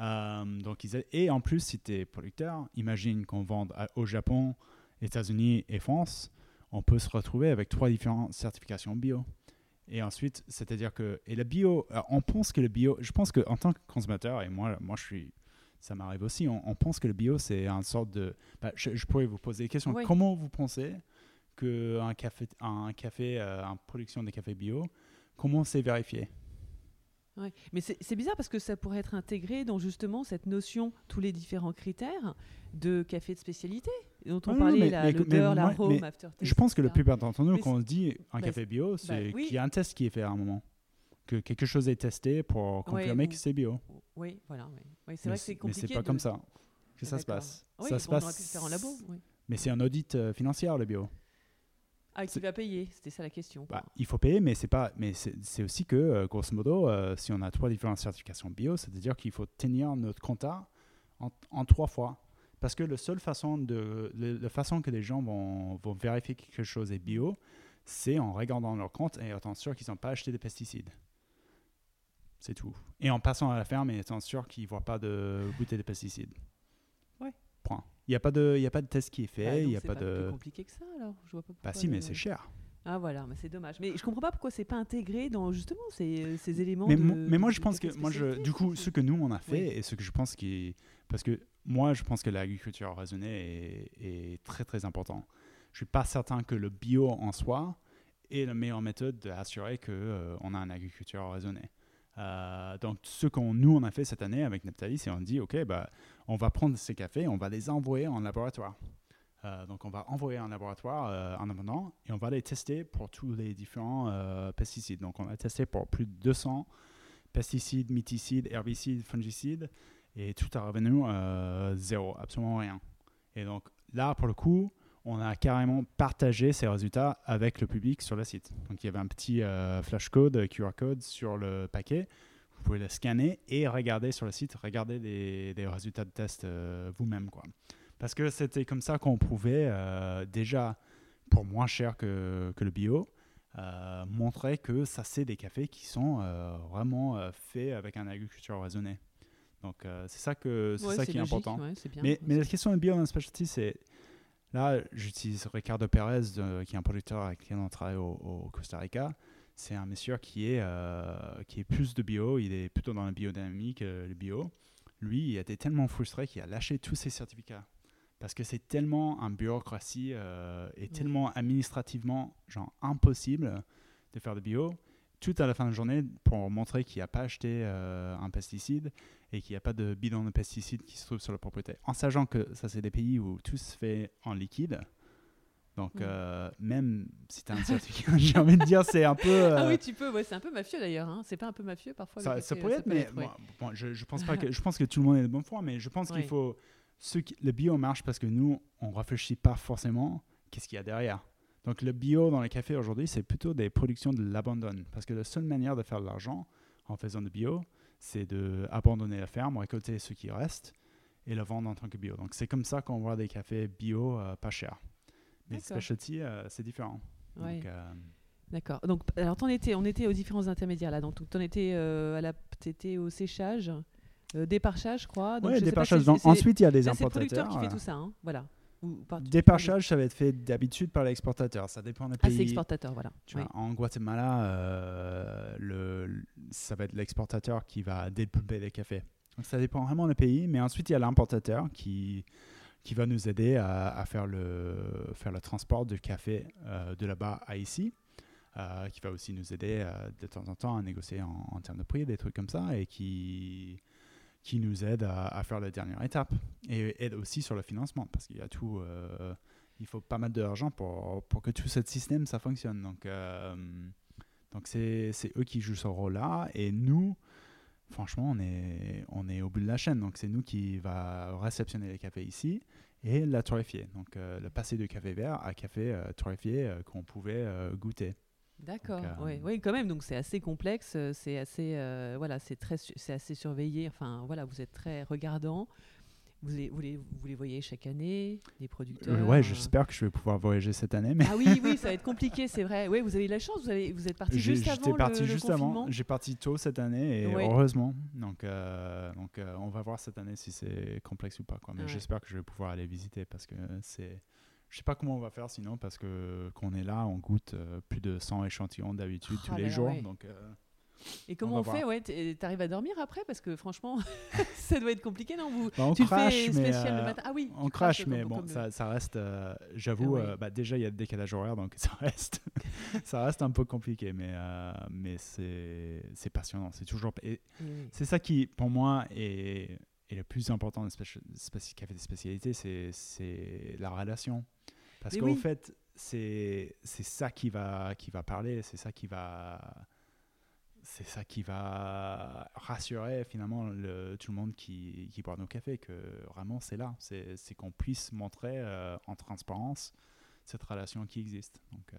Euh, donc ils a- et en plus, si tu es producteur, imagine qu'on vende à- au Japon, États-Unis et France, on peut se retrouver avec trois différentes certifications bio. Et ensuite, c'est-à-dire que et le bio, on pense que le bio, je pense que en tant que consommateur et moi, moi je suis, ça m'arrive aussi, on, on pense que le bio c'est une sorte de, bah, je, je pourrais vous poser des questions. Oui. Comment vous pensez que un café, un café, euh, en production de café bio, comment c'est vérifié? Ouais. Mais c'est c'est bizarre parce que ça pourrait être intégré dans justement cette notion, tous les différents critères de café de spécialité dont on non, parlait, mais- la- mais- l'odeur, mais l'arôme, mais aftertaste. Je pense que le etc. plupart d'entre nous, Mais quand on se dit un bah, café bio, c'est oui. qu'il y a un test qui est fait à un moment, que quelque chose est testé pour confirmer que c'est bio. Oui, voilà. Oui, c'est Mais vrai que c'est Mais compliqué. c'est pas de- comme ça que ça se passe. Oui, ça se passe. en labo. oui. Mais c'est un audit euh, financier le bio. Ah, qui va payer C'était ça la question. Bah, il faut payer, mais c'est pas. Mais c'est aussi que, euh, grosso modo, euh, si on a trois différentes certifications bio, c'est-à-dire qu'il faut tenir notre compta en, en trois fois. Parce que la seule façon de, le- la façon que les gens vont, vont vérifier que quelque chose est bio, c'est en regardant leur compte et étant sûr qu'ils n'ont pas acheté des pesticides. C'est tout. Et en passant à la ferme et étant sûr qu'ils ne voient pas de bouteille de pesticides. Ouais. Point. Il n'y a, pas de- y a pas de test qui est fait, il donc n'y a c'est pas plus de. compliqué que ça alors? Je vois pas Bah si, mais le- c'est cher. Ah voilà, mais c'est dommage. Mais je comprends pas pourquoi c'est pas intégré dans justement ces, ces éléments. Mais, de- mo- mais moi, de- je pense que, moi, je, du coup, ce que nous, on a fait, Oui. et ce que je pense qui. Parce que moi, je pense que l'agriculture raisonnée est, est très, très important. Je suis pas certain que le bio en soi est la meilleure méthode d'assurer qu'on a une agriculture raisonnée. Euh, donc, ce qu'on nous, on a fait cette année avec Neptali, c'est on dit, OK, bah, on va prendre ces cafés, on va les envoyer en laboratoire. Euh, donc, on va envoyer en laboratoire euh, en abondant et on va les tester pour tous les différents pesticides. Donc, on a testé pour plus de 200 pesticides, myticides, herbicides, fongicides et tout est revenu zéro, absolument rien. Et donc, là, pour le coup, on a carrément partagé ces résultats avec le public sur le site. Donc, il y avait un petit euh, flash code, QR code sur le paquet. Vous pouvez le scanner et regarder sur le site, regarder les, les résultats de test euh, vous-même. quoi. Parce que c'était comme ça qu'on pouvait euh, déjà, pour moins cher que, que le bio, euh, montrer que ça, c'est des cafés qui sont vraiment faits avec une agriculture raisonnée. Donc, c'est ça, que, c'est Ouais, ça qui est logique, important. ouais, c'est bien. Mais, mais la question de bio en specialty, c'est. Là, j'utilise Ricardo Pérez, de- qui est un producteur avec qui on travaille au, au Costa Rica. C'est un monsieur qui est, euh, qui est plus de bio, il est plutôt dans la biodynamique, euh, le bio. Lui, il a été tellement frustré qu'il a lâché tous ses certificats. Parce que c'est tellement un bureaucratie euh, et tellement administrativement genre, impossible de faire de bio. Tout à la fin de la journée, pour montrer qu'il n'a pas acheté euh, un pesticide et qu'il n'y a pas de bidon de pesticides qui se trouve sur la propriété. En sachant que ça, c'est des pays où tout se fait en liquide. Donc, Mm. euh, même si tu as un certificat, j'ai envie de dire, c'est un peu. Ah euh, oui, tu peux. Ouais, c'est un peu mafieux d'ailleurs. Hein. C'est pas un peu mafieux parfois. ça, pourrait être, mais ouais. bon, je, je pense pas que je pense que tout le monde est de bonne foi, mais je pense Ouais. qu'il faut ceux qui, le bio marche parce que nous on réfléchit pas forcément qu'est-ce qu'il y a derrière. Donc le bio dans les cafés aujourd'hui c'est plutôt des productions de l'abandon parce que la seule manière de faire de l'argent en faisant du bio c'est de abandonner la ferme, récolter ce qui reste et le vendre en tant que bio. Donc c'est comme ça qu'on voit des cafés bio euh, pas chers. Mais specialty euh, c'est différent. Ouais. Donc, euh, D'accord. Donc, alors, t'en étais, on était aux différents intermédiaires là. Donc, t'en étais euh, à la, t'étais au séchage, euh, déparchage, je crois. Pas déparchage. Donc, ensuite il y a des là, c'est le producteur importateurs. qui fait tout ça, hein. Voilà. Ou par- ça va être fait d'habitude par l'exportateur. Ça dépend des Ah, pays. c'est exportateur, voilà. Tu Ouais. vois, en Guatemala, euh, le, ça va être l'exportateur qui va dépulper les cafés. Donc ça dépend vraiment des pays. Mais ensuite, il y a l'importateur qui, qui va nous aider à, à faire, le, faire le transport du café euh, de là-bas à ici. euh, qui va aussi nous aider de temps en temps à négocier en, en termes de prix, des trucs comme ça, et qui, qui nous aide à, faire la dernière étape. Et aide aussi sur le financement, parce qu'il y a tout, euh, il faut pas mal d'argent pour, pour que tout ce système, ça fonctionne. Donc, euh, donc c'est, eux qui jouent ce rôle-là, et nous, franchement, on est, on est au bout de la chaîne. Donc, c'est nous qui va réceptionner les cafés ici et la torréfier. Donc, euh, le passer de café vert à café euh, torréfié qu'on pouvait goûter. D'accord. Euh, ouais. Oui, quand même. Donc, c'est assez complexe. euh, C'est assez, euh, voilà, c'est très, c'est assez surveillé. Enfin, voilà, vous êtes très regardant. Vous les, vous les, vous les voyez chaque année, les producteurs? Euh, ouais, j'espère que je vais pouvoir voyager cette année. Mais Ah oui, oui, ça va être compliqué, c'est vrai. Oui, vous avez eu la chance. Vous, avez, vous êtes parti juste j'étais avant parti le, le juste avant. J'ai parti tôt cette année et Ouais. heureusement. Donc, euh, donc on va voir cette année si c'est complexe ou pas. Quoi. Mais Ouais. j'espère que je vais pouvoir aller visiter parce que c'est. Je sais pas comment on va faire sinon parce que qu'on est là, on goûte euh, plus de 100 échantillons d'habitude Oh tous les jours. ouais. Donc, euh, Et comment On fait. Ouais, t'arrives à dormir après parce que franchement, ça doit être compliqué, non Vous, bah, on tu crache, fais mais spécial le euh, matin. Ah oui, on crache, mais bon, le- ça, reste. euh, J'avoue, Ah euh, bah, déjà il y a le décalage horaire, donc ça reste, ça reste un peu compliqué, mais euh, mais c'est passionnant. C'est toujours. oui. C'est ça qui, pour moi, est, est le plus important spéci- spéci- café de spécialité, c'est- la relation. Parce oui. fait, c'est ça qui va, qui va parler, c'est ça qui va... C'est ça qui va rassurer finalement le, tout le monde qui, qui boit nos cafés, que vraiment c'est là, c'est c'est qu'on puisse montrer euh, en transparence cette relation qui existe. Donc euh,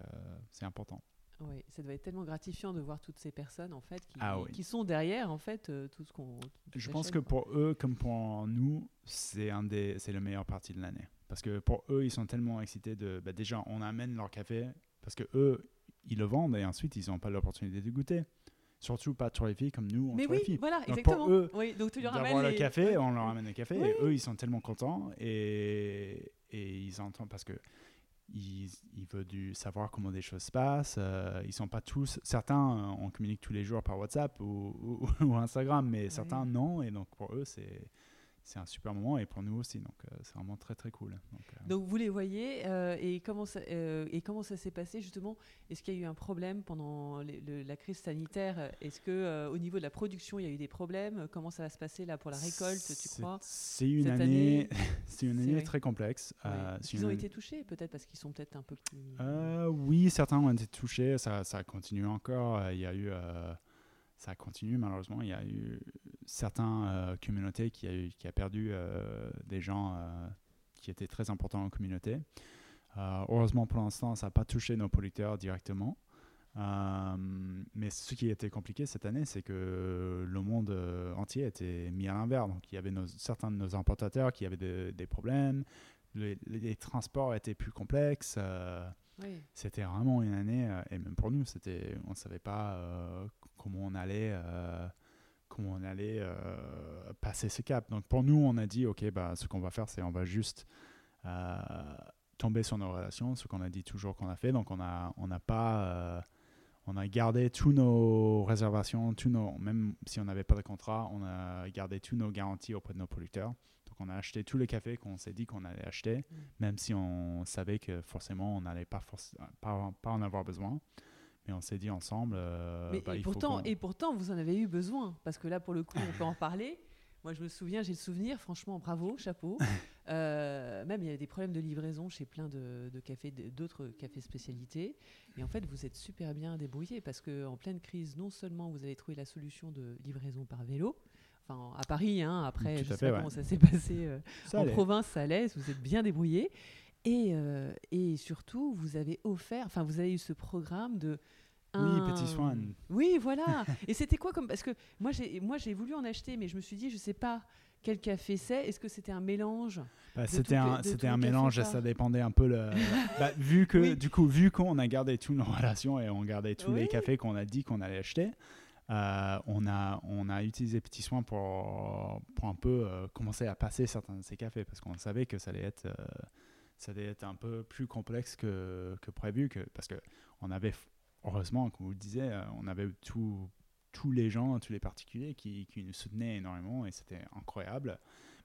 c'est important. Oui, ça doit être tellement gratifiant de voir toutes ces personnes en fait qui, Ah oui. qui sont derrière en fait euh, tout ce qu'on. Je pense chaîne, que quoi. pour eux, comme pour nous, c'est un des, c'est la meilleure partie de l'année. Parce que pour eux, ils sont tellement excités de, bah, déjà, on amène leur café parce que eux, ils le vendent et ensuite ils n'ont pas l'opportunité de gogoûter. Surtout pas torréfié comme nous, on Mais oui, torréfie. voilà, pour exactement. eux, oui, donc tu leur ramènes le les- café, on leur amène le café Oui, et eux, ils sont tellement contents et, et ils entendent parce que il, il veut du, savoir comment des choses se passent. Euh, ils sont pas tous. Certains, euh, on communique tous les jours par WhatsApp ou, ou- ou Instagram, mais certains non. Et donc pour eux, c'est c'est un super moment et pour nous aussi. Donc euh, c'est vraiment très très cool. Donc, euh, Donc vous les voyez euh, et comment ça euh, et comment ça s'est passé justement? Est-ce qu'il y a eu un problème pendant les- le- la crise sanitaire? Est-ce que au niveau de la production il y a eu des problèmes? Comment ça va se passer là pour la récolte Tu crois? C'est une cette année, année c'est une année très complexe. Ils une ont été touchés peut-être parce qu'ils sont peut-être un peu plus. Oui, certains ont été touchés, ça, ça continue encore. Il y a eu, ça continue malheureusement. Il y a eu certaines euh, communautés qui a, eu- qui a perdu euh, des gens euh, qui étaient très importants la communauté. Heureusement pour l'instant, ça n'a pas touché nos producteurs directement. Mais ce qui était compliqué cette année, c'est que le monde entier était mis à l'envers. Donc il y avait nos- certains de nos importateurs qui avaient de- des problèmes. Les, les transports étaient plus complexes. Oui. c'était vraiment une année, et même pour nous, c'était, on ne savait pas comment on allait, euh, comment on allait euh, passer ce cap. Donc pour nous, on a dit, ok, bah, ce qu'on va faire, c'est on va juste euh, tomber sur nos relations, ce qu'on a dit toujours qu'on a fait. Donc on a, on n'a pas, on a gardé tous nos réservations, tous nos, même si on n'avait pas de contrat, on a gardé tous nos garanties auprès de nos producteurs. Donc on a acheté tous les cafés qu'on s'est dit qu'on allait acheter, Mm. même si on savait que forcément on n'allait pas, forc- pas, pas en avoir besoin. Mais on s'est dit ensemble. euh, Mais bah, et il pourtant et pourtant vous en avez eu besoin parce que là pour le coup on peut en parler. Moi je me souviens, j'ai le souvenir, franchement bravo, chapeau. Euh, même il y a des problèmes de livraison chez plein de, de cafés, d'autres cafés spécialités. Et en fait vous êtes super bien débrouillés parce que en pleine crise, non seulement vous avez trouvé la solution de livraison par vélo, enfin à Paris, hein, après Tout je sais fait, pas ouais. comment ça s'est passé euh, Ça en allait. province, ça allait, vous êtes bien débrouillés. Et, euh, et surtout, vous avez offert, enfin, vous avez eu ce programme de. Oui, un- Petit Swan. Oui, voilà. et c'était quoi comme. Parce que moi, j'ai moi, j'ai voulu en acheter, mais je me suis dit, je sais pas quel café c'est. Est-ce que c'était un mélange Bah, c'était un, c'était un mélange, ça. dépendait un peu. Le, bah, vu que, Oui. du coup, vu qu'on a gardé toutes nos relations et on gardait tous les Oui. cafés qu'on a dit qu'on allait acheter, euh, on, a, on a utilisé Petit Soin pour, pour un peu euh, commencer à passer certains de ces cafés parce qu'on savait que ça allait être, euh, ça allait être un peu plus complexe que, que prévu. Que, parce que on avait, heureusement, comme vous le disiez, euh, on avait tout- tous les gens, tous les particuliers qui, qui nous soutenaient énormément et c'était incroyable.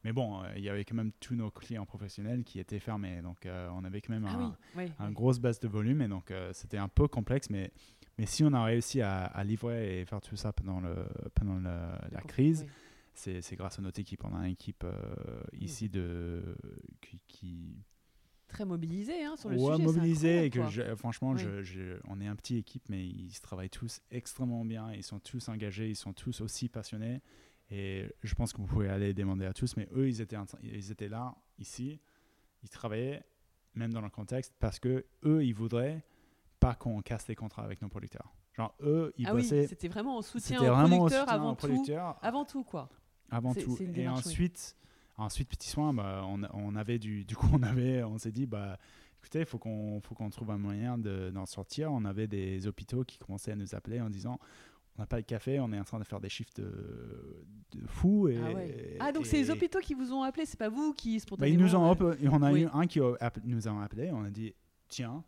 Mais bon, euh, il y avait quand même tous nos clients professionnels qui étaient fermés. Donc, euh, on avait quand même Ah un, oui, oui. un oui. grosse base de volume. Et donc, euh, c'était un peu complexe. Mais, mais si on a réussi à, à livrer et faire tout ça pendant, le, pendant le- la crise, oui. c'est grâce à notre équipe. On a une équipe euh, ici de, qui, qui, Très mobilisé hein, sur le ouais, sujet. mobilisé et que je- franchement, Oui. je, je- on est un petit équipe, mais ils se travaillent tous extrêmement bien. Ils sont tous engagés, ils sont tous aussi passionnés. Et je pense que vous pouvez aller demander à tous, mais eux, ils étaient, ils étaient là, ici, ils travaillaient, même dans le contexte, parce que eux, ils voudraient pas qu'on casse les contrats avec nos producteurs. Genre, eux, ils Ah oui, bossaient. c'était vraiment en soutien aux producteurs soutien avant aux tout. Avant tout, quoi. avant tout. Et oui. Ensuite, petit soin, bah, on, on avait du, du coup, on avait, on s'est dit, bah, écoutez, faut qu'on, faut qu'on trouve un moyen de, d'en sortir. On avait des hôpitaux qui commençaient à nous appeler en disant, on n'a pas de café, on est en train de faire des chiffres de, de fou. Et, Ah, ouais. ah, donc c'est les hôpitaux qui vous ont appelé, c'est pas vous qui bah, spontanément. ils nous ont, on a oui. eu un qui a nous a appelé, on a dit, tiens,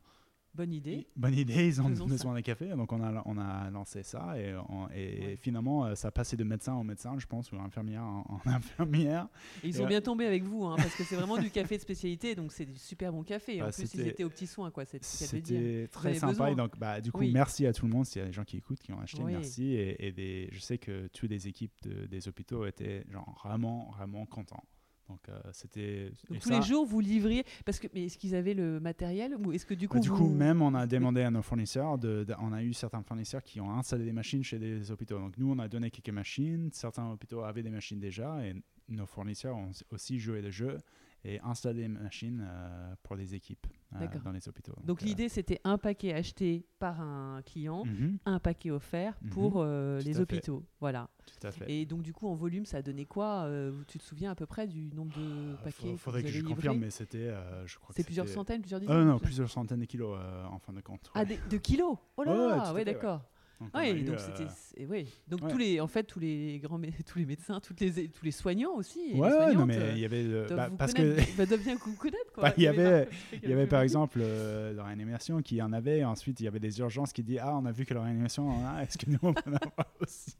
Bonne idée. Bonne idée, ils ont Faisons besoin de café, donc on a, on a lancé ça et, on- et Ouais. finalement euh, ça a passé de médecin en médecin, je pense, ou infirmière en, en infirmière. Et ils Et ont ouais. bien tombé avec vous, hein, parce que c'est vraiment du café de spécialité, donc c'est du super bon café. en Bah, plus, ils étaient aux petits soins, quoi. C'était très sympa besoin. et donc bah, du coup Oui. merci à tout le monde s'il y a des gens qui écoutent qui ont acheté Oui. merci et, et des, je sais que toutes les équipes de- des hôpitaux étaient genre vraiment vraiment contents donc euh, c'était tous ça- les jours, vous livriez. Parce que, mais est-ce qu'ils avaient le matériel ou est-ce que du coup, bah, du vous- coup même on a demandé à nos fournisseurs de, de- on a eu certains fournisseurs qui ont installé des machines chez des hôpitaux donc nous on a donné quelques machines certains hôpitaux avaient des machines déjà et nos fournisseurs ont aussi joué le jeu et installé des machines euh, pour les équipes euh, dans les hôpitaux Donc euh, l'idée, c'était un paquet acheté par un client, mhm, un paquet offert Mhm. pour les fait. hôpitaux. Voilà. tout à fait Et donc du coup, en volume, ça a donné quoi Tu te souviens à peu près du nombre de Il paquets faudrait que je confirme, mais c'était, je crois C'est plusieurs centaines, plusieurs Ah dizaines non, plusieurs centaines de kilos en fin de compte. Ah, ouais. des- de kilos Oh là là, ouais, ouais. d'accord. Donc, Oui, eu, donc euh, ouais. Donc ouais. tous les, en fait, tous les grands, tous les médecins, toutes les, tous les soignants aussi. et les Ouais, ouais, non, mais euh, il y avait. doivent bah, parce connaître, que. bah, doivent bien vous connaître, quoi. Bah, il y avait, parfois qui fait il y avait par exemple euh, leur animation qui en avait. Ensuite, il y avait des urgences qui disaient Ah, on a vu que leur animation en a. Est-ce que nous, on peut en avoir aussi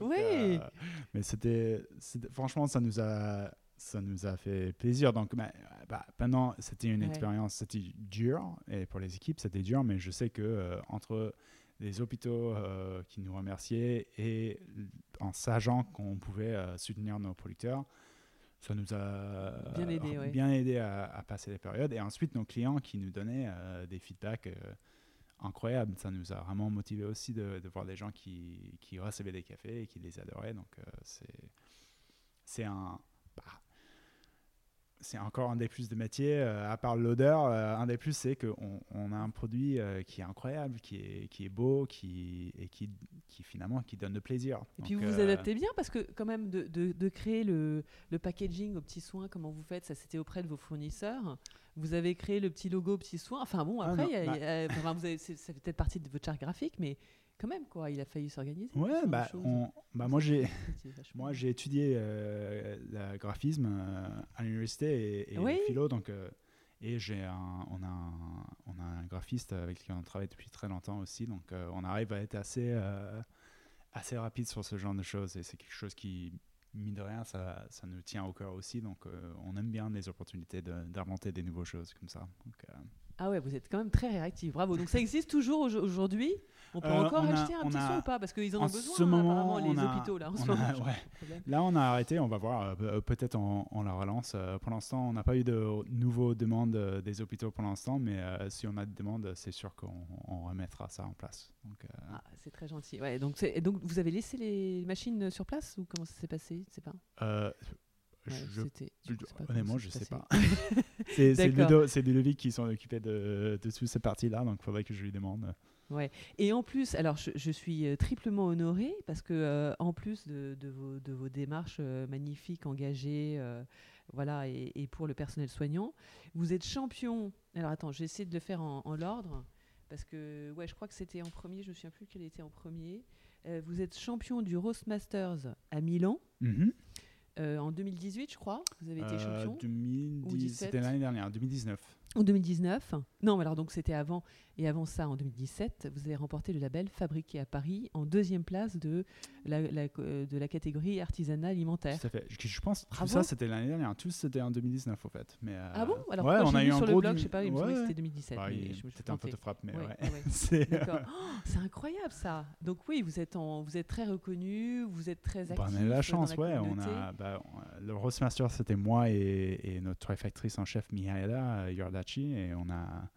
Oui. euh, mais c'était, c'était- franchement, ça nous a, ça nous a fait plaisir. Donc, bah, bah, pendant, c'était une Ouais. expérience, c'était dur et pour les équipes, c'était dur. Mais je sais que euh, entre les hôpitaux euh, qui nous remerciaient et en sachant qu'on pouvait euh, soutenir nos producteurs, ça nous a Bien aidé, euh, ouais. bien aidé à, à passer les périodes. Et ensuite, nos clients qui nous donnaient des feedbacks incroyables, ça nous a vraiment motivé aussi de, de voir des gens qui, qui recevaient des cafés et qui les adoraient. Donc, c'est, c'est un. bah, c'est encore un des plus de métiers, euh, à part l'odeur, euh, un des plus, c'est qu'on on a un produit euh, qui est incroyable, qui est, qui est beau, qui, et qui, qui finalement qui donne le plaisir. Et puis vous vous adaptez bien parce que quand même de, de- de créer le, le packaging aux petits soins, comment vous faites Ça c'était auprès de vos fournisseurs. Vous avez créé le petit logo aux petits soins. Enfin bon, Ah après, non, il y a- bah- y a- vous avez- ça fait peut-être partie de votre charte graphique, mais quand même quoi, il a failli s'organiser. Ouais, bah, on- bah, moi j'ai. Moi, j'ai étudié euh, le graphisme euh, à l'université et, et Oui. le philo, donc euh, et j'ai un, on a un, on a un graphiste avec qui on travaille depuis très longtemps aussi, donc on arrive à être assez assez rapide sur ce genre de choses et c'est quelque chose qui mine de rien ça, ça nous tient au cœur aussi, donc euh, on aime bien les opportunités d'inventer des nouvelles choses comme ça. Euh, Ah ouais, vous êtes quand même très réactif. Bravo. Donc ça existe toujours au- aujourd'hui? On peut Euh, encore on a- acheter un petit a- soin ou pas? Parce qu'ils en en ont ce besoin, hein, moment, apparemment, les a- hôpitaux là en ce on moment. ouais. Là, on a arrêté, on va voir. euh, pe- Peut-être on, on la relance. Euh, Pour l'instant, on n'a pas eu de nouveaux demandes euh, des hôpitaux pour l'instant, mais euh, si on a des demandes, c'est sûr qu'on on remettra ça en place. Donc, euh, Ah, c'est très gentil. Ouais, donc vous avez laissé les machines sur place ou comment ça s'est passé? Je sais pas. Ouais, je- je- pas honnêtement, je sais pas. c'est. Ludo- Ludovic qui s'en occupait de, de toutes ces parties-là, donc il faudrait que je lui demande. Et en plus, alors je, je suis euh, triplement honorée parce que euh, en plus de, de vos, de vos démarches euh, magnifiques, engagées, euh, voilà, et, et pour le personnel soignant, vous êtes champion. Alors attends, j'ai essayé de le faire en, en l'ordre parce que ouais, je crois que c'était en premier. Je me souviens plus quel était en premier. Vous êtes champion du Roastmasters à Milan Mhm. Euh, en 2018, je crois. Vous avez été Euh, champion. 2010 17. C'était l'année dernière, 2019. En 2019, non, mais alors donc c'était avant, et avant ça, en 2017, vous avez remporté le label Fabriqué à Paris en deuxième place de la, la- euh, de la catégorie artisanat alimentaire. Tout à fait. Je, je pense que tout Bravo. ça, c'était l'année dernière. Tout c'était en 2019, au fait. Mais, euh, Ah bon? Alors ouais, on a eu un sur le gros blog, du- je sais pas, il me semblait que c'était 2017. Bah, Peut-être un peu de frappe, mais Ouais. C'est- D'accord. Oh, c'est incroyable ça. Donc oui, vous êtes, en, vous êtes très reconnu, vous êtes très actif. Bah, on a eu la chance, ouais. On a, bah, on- le Roastmaster, c'était moi et, et notre torréfactrice en chef, Mihaela euh, Yordachi. Et on a,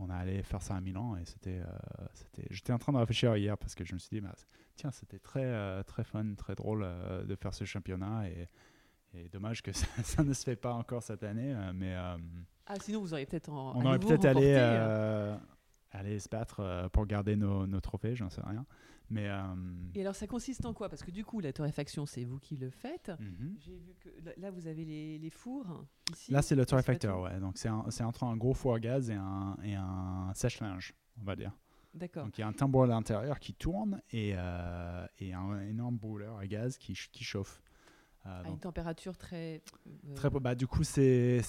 on a allé faire ça à Milan. Et c'était, euh, c'était, j'étais en train de réfléchir hier parce que je me suis dit, bah, tiens, c'était très, euh, très fun, très drôle euh, de faire ce championnat. Et, et dommage que ça, ça ne se fait pas encore cette année. mais Ah, sinon vous auriez peut-être en. on aurait peut-être allé, aller se battre euh, pour garder nos, nos trophées, j'en sais rien. Mais. euh, Et alors ça consiste en quoi? Parce que du coup, la torréfaction, c'est vous qui le faites. mhm. J'ai vu que là- vous avez les, les fours ici. Là, c'est le torréfacteur, ouais. Donc, c'est entre un gros four à gaz et un, et un sèche-linge, on va dire. D'accord. Donc, il y a un tambour à l'intérieur qui tourne et, euh, et un énorme brûleur à gaz qui, qui chauffe. Euh, À donc, une température très. euh, très, bah, du coup, c'est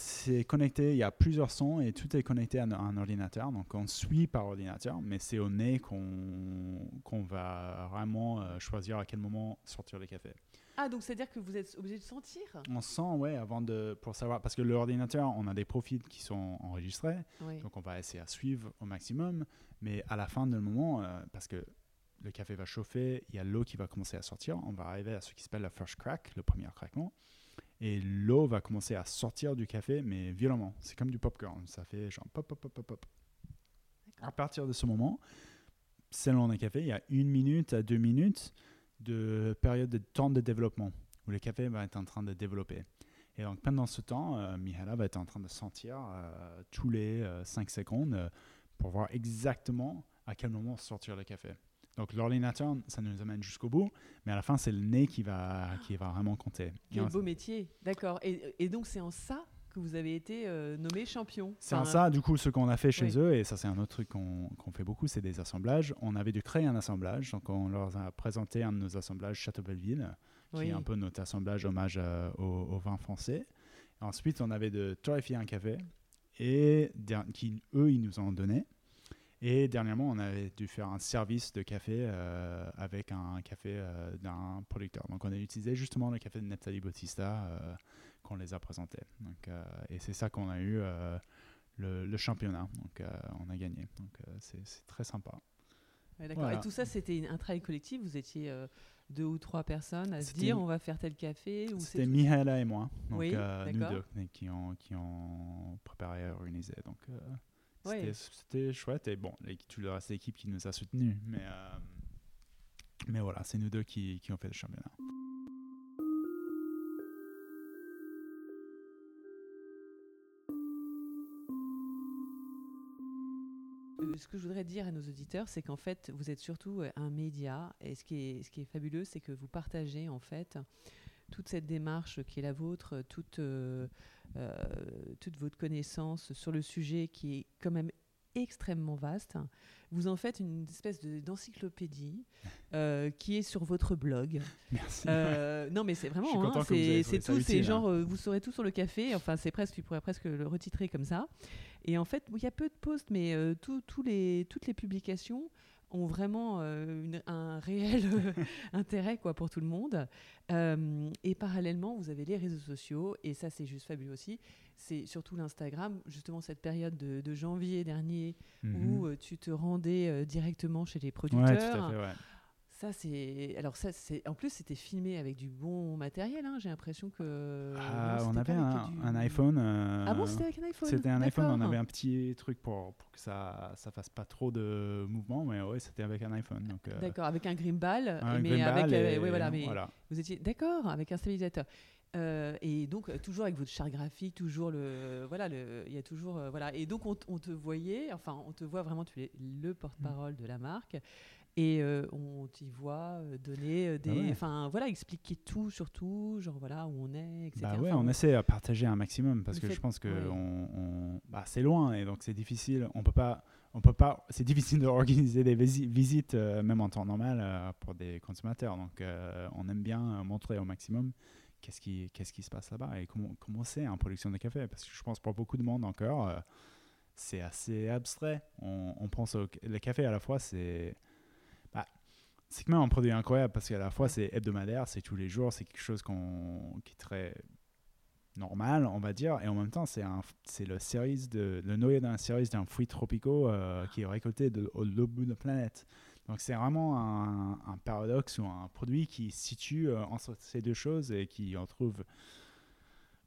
connecté. Il y a plusieurs sons et tout est connecté à un, ordinateur. Donc, on suit par ordinateur, mais c'est au nez qu'on qu'on va vraiment euh, choisir à quel moment sortir le café. Ah, donc c'est-à-dire que vous êtes obligé de sentir? On sent, ouais, avant de. pour savoir. Parce que l'ordinateur, on a des profils qui sont enregistrés. Oui. Donc on va essayer à suivre au maximum, mais à la fin du moment, euh, parce que le café va chauffer, il y a l'eau qui va commencer à sortir, on va arriver à ce qui s'appelle la first crack, le premier craquement, et l'eau va commencer à sortir du café, mais violemment. C'est comme du popcorn, ça fait genre pop, pop, pop, pop, pop. À partir de ce moment, selon les cafés, il y a une minute à deux minutes de période de temps de développement où le café va être en train de développer. Et donc pendant ce temps, euh, Mihala va être en train de sentir euh, tous les 5 secondes euh, pour voir exactement à quel moment sortir le café. Donc l'ordinateur, ça nous amène jusqu'au bout, mais à la fin, c'est le nez qui va, qui va vraiment compter. Quel beau métier. D'accord. Et, et donc c'est en ça que vous avez été euh, nommé champion. C'est en ça, du coup, ce qu'on a fait chez oui. eux, et ça c'est un autre truc qu'on qu'on fait beaucoup, c'est des assemblages. On avait dû créer un assemblage, donc on leur a présenté un de nos assemblages Château Belleville, qui oui. est un peu notre assemblage hommage euh, au, au vin français. Ensuite, on avait de torréfier un café, et qui, eux, ils nous en donnaient. Et dernièrement, on avait dû faire un service de café euh, avec un café euh, d'un producteur. Donc, on a utilisé justement le café de Nathalie Bautista euh, qu'on les a présentés. Donc, et c'est ça qu'on a eu le, championnat. Donc, on a gagné. Donc, c'est très sympa. Et tout ça, c'était un travail collectif? Vous étiez deux ou trois personnes à se dire on va faire tel café C'était Mihaela et moi, donc oui, nous deux, qui ont, qui ont préparé et organisé. Donc, c'était chouette. Et bon, tout le reste de l'équipe qui nous a soutenus. Mais, euh, mais voilà, c'est nous deux qui, qui ont fait le championnat. Euh, ce que je voudrais dire à nos auditeurs, c'est qu'en fait, vous êtes surtout un média. Et ce qui est, ce qui est fabuleux, c'est que vous partagez en fait toute cette démarche qui est la vôtre, toute, euh, euh, toute votre connaissance sur le sujet qui est quand même extrêmement vaste. Vous en faites une espèce d'encyclopédie euh, qui est sur votre blog. Merci. Non, mais c'est vraiment, hein, c'est tout, c'est genre, hein. vous saurez tout sur le café. Enfin, c'est presque, tu pourrais presque le retitrer comme ça. Et en fait, il y a peu de posts, mais tous les, toutes les publications ont vraiment euh, un réel intérêt quoi, pour tout le monde. Euh, et parallèlement, vous avez les réseaux sociaux, et ça c'est juste fabuleux aussi. C'est surtout l'Instagram, justement cette période de, janvier dernier où mhm. euh, tu te rendais directement chez les producteurs. Ouais, tout à fait, ouais. Ça, c'est. Alors, ça, c'est. En plus, c'était filmé avec du bon matériel. Hein. J'ai l'impression que. Ah, on avait un, iPhone. Euh, ah bon, c'était avec un iPhone? C'était un iPhone. On avait un petit truc pour, pour que ça ça fasse pas trop de mouvement, mais ouais, c'était avec un iPhone. Euh, d'accord, avec un gimbal. Un mais avec. Euh, oui, voilà, mais Vous étiez d'accord avec un stabilisateur. et donc toujours avec votre charte graphique, toujours le voilà, il y a toujours voilà. Et donc on, on, te voyait, enfin on te voit vraiment, tu es le porte-parole de la marque. Et euh, on t'y voit euh, donner euh, bah des. Enfin, voilà, expliquer tout sur tout, genre voilà où on est, etc. Bah ouais, on essaie à partager un maximum parce que je pense que on, Bah, c'est loin et donc c'est difficile. On peut pas. On peut pas. C'est difficile d'organiser des visites, même en temps normal, pour des consommateurs. Donc, on aime bien montrer au maximum qu'est-ce qui, qu'est-ce qui se passe là-bas et comment, comment c'est en production de café. Parce que je pense pour beaucoup de monde encore, c'est assez abstrait. On, on pense au le café à la fois, c'est c'est quand même un produit incroyable parce qu'à la fois c'est hebdomadaire, c'est tous les jours, c'est quelque chose qui est très normal, on va dire, et en même temps c'est le le noyau d'un cerise d'un fruit tropicaux euh, qui est récolté de, au bout de la planète. Donc c'est vraiment un, paradoxe ou un produit qui situe euh, entre ces deux choses et qui en trouve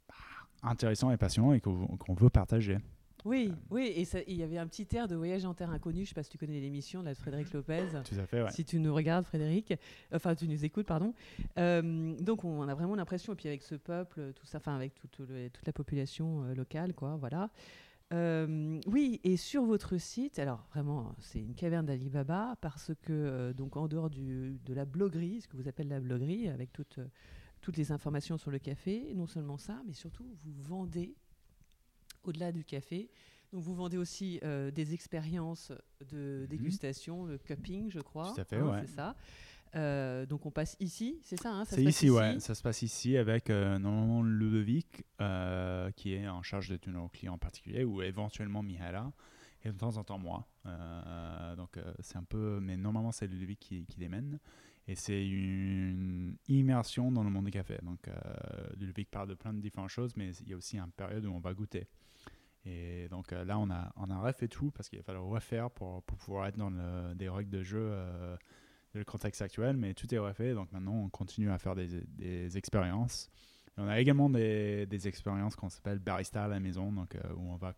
bah, intéressant et passionnant et qu'on veut partager. Oui, oui, et il y avait un petit air de voyage en terre inconnue. Je ne sais pas si tu connais l'émission de Frédéric Lopez. Tout à fait, ouais. Si tu nous regardes, Frédéric, enfin tu nous écoutes, pardon. Euh, donc on a vraiment l'impression, et puis avec ce peuple, tout ça, enfin avec toute la population euh, locale, quoi, voilà. Euh, oui, et sur votre site, alors vraiment, c'est une caverne d'Alibaba parce que, donc en dehors du, de la bloguerie, ce que vous appelez la bloguerie, avec toutes les informations sur le café, non seulement ça, mais surtout vous vendez au-delà du café. Donc vous vendez aussi euh, des expériences de mhm. dégustation, le cupping, je crois. Tout à fait, hein, C'est ça. Euh, donc on passe ici, c'est ça, hein, C'est ici, ouais. Ça se passe ici avec euh, normalement Ludovic qui est en charge de tous nos clients en particulier ou éventuellement Mihala et de temps en temps moi. donc c'est un peu, mais normalement c'est Ludovic qui, qui les mène. Et c'est une immersion dans le monde des cafés. Donc, Ludovic parle de plein de différentes choses, mais il y a aussi une période où on va goûter. Et donc euh, là, on a, on a refait tout parce qu'il va falloir refaire pour, pour pouvoir être dans le, des règles de jeu euh, le contexte actuel, mais tout est refait. Donc maintenant, on continue à faire des, des expériences. on a également des, des expériences qu'on s'appelle barista à la maison, donc euh, où on va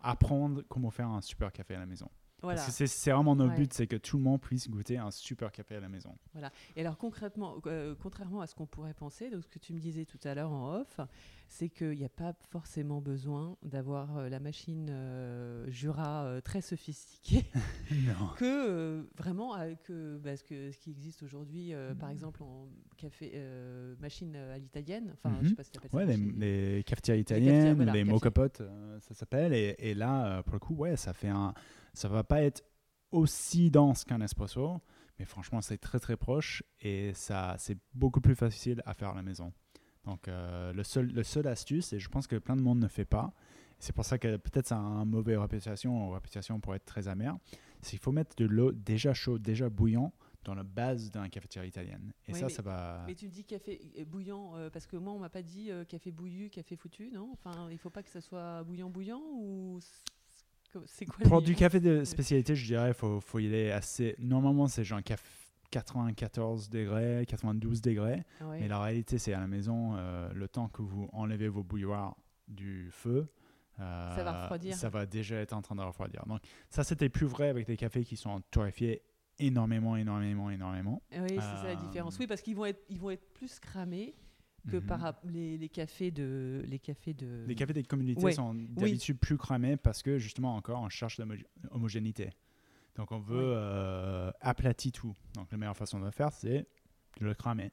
apprendre comment faire un super café à la maison. Voilà. Parce que c'est vraiment notre but, c'est que tout le monde puisse goûter un super café à la maison. Voilà. Et alors concrètement, contrairement à ce qu'on pourrait penser, donc ce que tu me disais tout à l'heure en off, c'est qu'il n'y a pas forcément besoin d'avoir euh, la machine euh, Jura euh, très sophistiquée. que vraiment, que, parce que ce qui existe aujourd'hui, par mm. exemple, en café, machine à l'italienne, enfin, je sais mm-hmm. pas si tu ouais, ça. Les, les cafetières italiennes, les, les ça s'appelle. Et, et, là, pour le coup, ouais, ça fait un. Ça va pas être aussi dense qu'un espresso, mais franchement, c'est très très proche et ça, c'est beaucoup plus facile à faire à la maison. Donc, euh, le, seul, le seul astuce, et je pense que plein de monde ne fait pas, C'est pour ça que peut-être ça a une mauvaise réputation, ou réputation pour être très amer. C'est qu'il faut mettre de l'eau déjà chaude, déjà bouillant dans la base d'un cafetière italienne. Et ça, mais- ça va. Mais tu dis café euh, bouillant euh, parce que moi on m'a pas dit euh, café bouillu, café foutu, non? Enfin, il faut pas que ça soit bouillant bouillant ou c'est quoi Pour du café de spécialité, je dirais, faut, faut y aller assez. Normalement, c'est genre caf- 94 degrés, 92 degrés. Ah ouais. Mais la réalité, c'est à la maison, euh, le temps que vous enlevez vos bouilloires du feu, euh, Ça va refroidir. Ça va déjà être en train de refroidir. Donc, ça, c'était plus vrai avec des cafés qui sont torréfiés énormément, énormément, énormément. Oui, c'est ça la Euh, différence. Oui, parce qu'ils vont être, ils vont être plus cramés que Mhm. par les, les cafés de, les cafés de. Les cafés des communautés Ouais. sont d'habitude plus cramés parce que justement encore on cherche l'homogénéité. Donc on veut euh, aplatir tout. Donc la meilleure façon de le faire c'est de le cramer.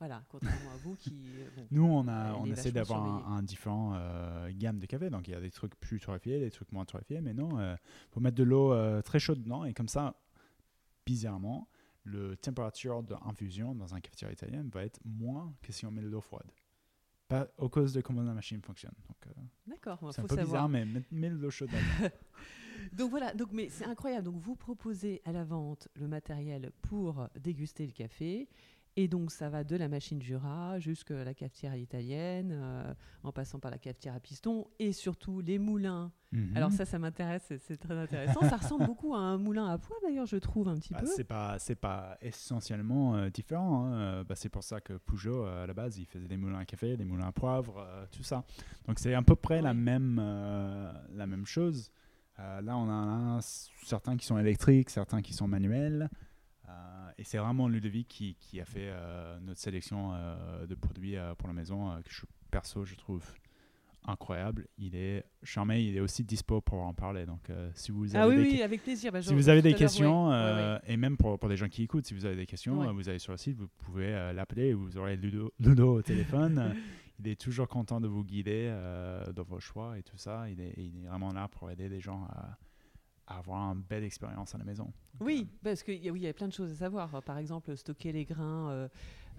Voilà, contrairement à vous qui. euh, bon. Nous on a essaie d'avoir un, différent euh, gamme de café. Donc il y a des trucs plus torréfiés, des trucs moins torréfiés. Mais non, il faut mettre de l'eau euh, très chaude dedans et comme ça, bizarrement, le température d'infusion dans un cafetière italien va être moins que si on met de l'eau froide. Pas au cause de comment la machine fonctionne. Euh, D'accord, c'est un faut peu savoir. bizarre, mais mets, mets de l'eau chaude dedans. Donc voilà, donc mais c'est incroyable. Donc vous proposez à la vente le matériel pour déguster le café. Et donc ça va de la machine Jura jusqu'à la cafetière italienne, euh, en passant par la cafetière à piston et surtout les moulins. Mhm. Alors ça, ça m'intéresse, c'est- très intéressant. ça ressemble beaucoup à un moulin à poids d'ailleurs, je trouve un petit Bah, peu. c'est pas c'est pas essentiellement euh, différent. hein. Euh, bah, c'est pour ça que Peugeot euh, à la base il faisait des moulins à café, des moulins à poivre, tout ça. Donc c'est à peu près la même la même chose. Euh, là on a un- certains qui sont électriques, certains qui sont manuels. Euh, et c'est vraiment Ludovic qui, qui a fait euh, notre sélection de produits pour la maison que je perso je trouve incroyable. Il est charmé, il est aussi dispo pour en parler. Donc si vous avez Ah oui, des oui, avec plaisir. Bah, si vous avez des questions, ouais, ouais, ouais. et même pour, pour des gens qui écoutent, si vous avez des questions, Ouais. vous allez sur le site, vous pouvez l'appeler, vous aurez Ludo, Ludo au téléphone. Euh, il est toujours content de vous guider euh, dans vos choix et tout ça. Il est, il est vraiment là pour aider les gens à, à avoir une belle expérience à la maison. Donc, Oui, parce qu'il y, a- oui, y a plein de choses à savoir. Par exemple, stocker les grains euh,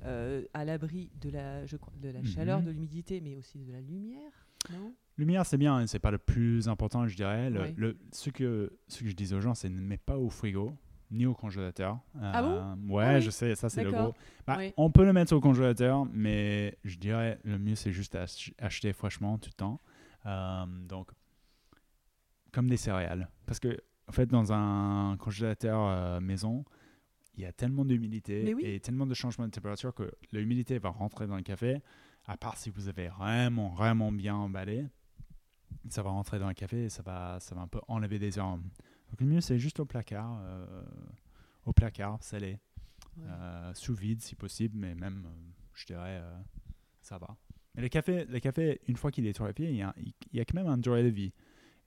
euh, à l'abri de la, je crois, de la Mhm. chaleur, de l'humidité, mais aussi de la lumière, non? Euh, Lumière, c'est bien, hein, c'est pas le plus important, je dirais. Le, Ouais. le- ce, que, ce que je dis aux gens, c'est ne mets pas au frigo ni au congélateur. Ah bon? Euh, Ouais, Ah oui je sais, ça c'est le gros. Bah, Oui. On peut le mettre au congélateur, mais je dirais le mieux c'est juste ach- acheter fraîchement tout le temps. Euh, donc, comme des céréales. Parce que, en fait, dans un congélateur euh, maison, il y a tellement d'humidité oui. et tellement de changements de température que l'humidité va rentrer dans le café. À part si vous avez vraiment, vraiment bien emballé, ça va rentrer dans le café et ça va, ça va un peu enlever des arômes. Donc, le mieux c'est juste au placard, euh, au placard salé. Ouais. Euh, sous vide si possible, mais même, euh, je dirais, ça va. Mais le café, le café une fois qu'il est torréfié, il y, a, il y a quand même un durée de vie.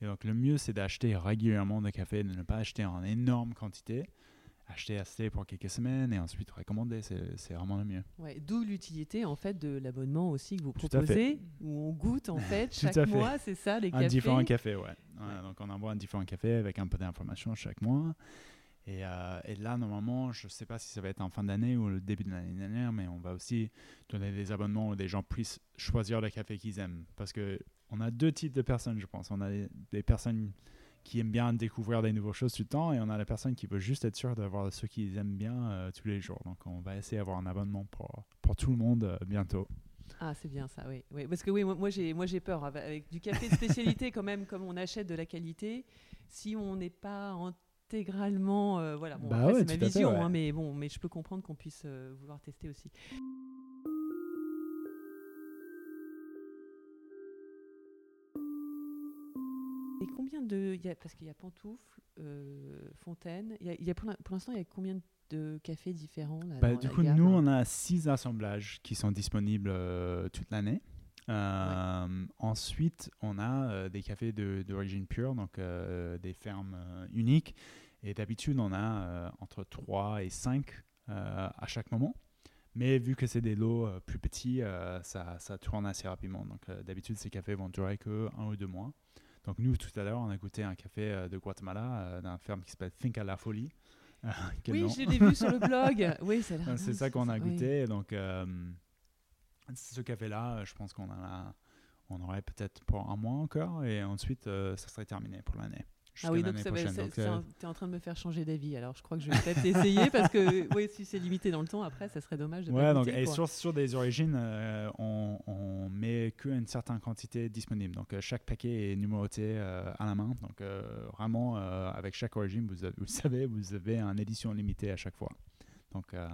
Et donc le mieux, c'est d'acheter régulièrement de café, de ne pas acheter en énorme quantité, acheter assez pour quelques semaines et ensuite recommander, c'est vraiment le mieux. Ouais, D'où l'utilité en fait de l'abonnement aussi que vous proposez, où on goûte en fait chaque mois, c'est ça les Un cafés? différent café, ouais. Ouais, Donc on envoie un différent café avec un peu d'informations chaque mois. Et, euh, et là, normalement, je ne sais pas si ça va être en fin d'année ou le début de l'année dernière, mais on va aussi donner des abonnements où des gens puissent choisir le café qu'ils aiment. Parce que on a deux types de personnes, je pense. On a des personnes qui aiment bien découvrir des nouvelles choses tout le temps, et on a les personnes qui veulent juste être sûres d'avoir ceux qu'ils aiment bien euh, tous les jours. Donc on va essayer d'avoir un abonnement pour, pour tout le monde euh, bientôt. Ah, c'est bien ça, oui. oui. Parce que oui, moi, j'ai, moi j'ai peur avec, avec du café de spécialité quand même, comme on achète de la qualité, si on n'est pas intégralement, euh, voilà. Bon, Bah ouais, c'est ma fait, vision, ouais. hein, mais bon, mais je peux comprendre qu'on puisse vouloir tester aussi. Combien de, il y a, parce qu'il y a Pantoufle, euh, Fontaine, il y a, il y a pour l'in- pour l'instant il y a combien de cafés différents là, Bah, du coup, gamme nous, on a six assemblages qui sont disponibles euh, toute l'année. Euh, Ensuite, on a euh, des cafés d'origine pure, donc des fermes uniques. Et d'habitude, on a entre 3 et 5 euh, à chaque moment. Mais vu que c'est des lots euh, plus petits, euh, ça, ça tourne assez rapidement. Donc euh, d'habitude, ces cafés vont durer que un ou deux mois. Donc nous, tout à l'heure, on a goûté un café euh, de Guatemala, euh, d'un ferme qui s'appelle Think à la Folie. Quel Oui, nom? je l'ai vu sur le blog. Oui, C'est ça qu'on a oui. goûté. Donc, euh, ce café-là, euh, je pense qu'on en a, on aurait peut-être pour un mois encore et ensuite ça serait terminé pour l'année. Ah oui, donc tu es en train de me faire changer d'avis. Alors je crois que je vais peut-être essayer parce que oui, si c'est limité dans le temps, après, ça serait dommage de ouais, donc, Et sur, sur, des origines, on, on met qu'une certaine quantité disponible. Donc chaque paquet est numéroté à la main. Donc vraiment, avec chaque origine, vous, vous savez, vous avez une édition limitée à chaque fois. Donc, euh,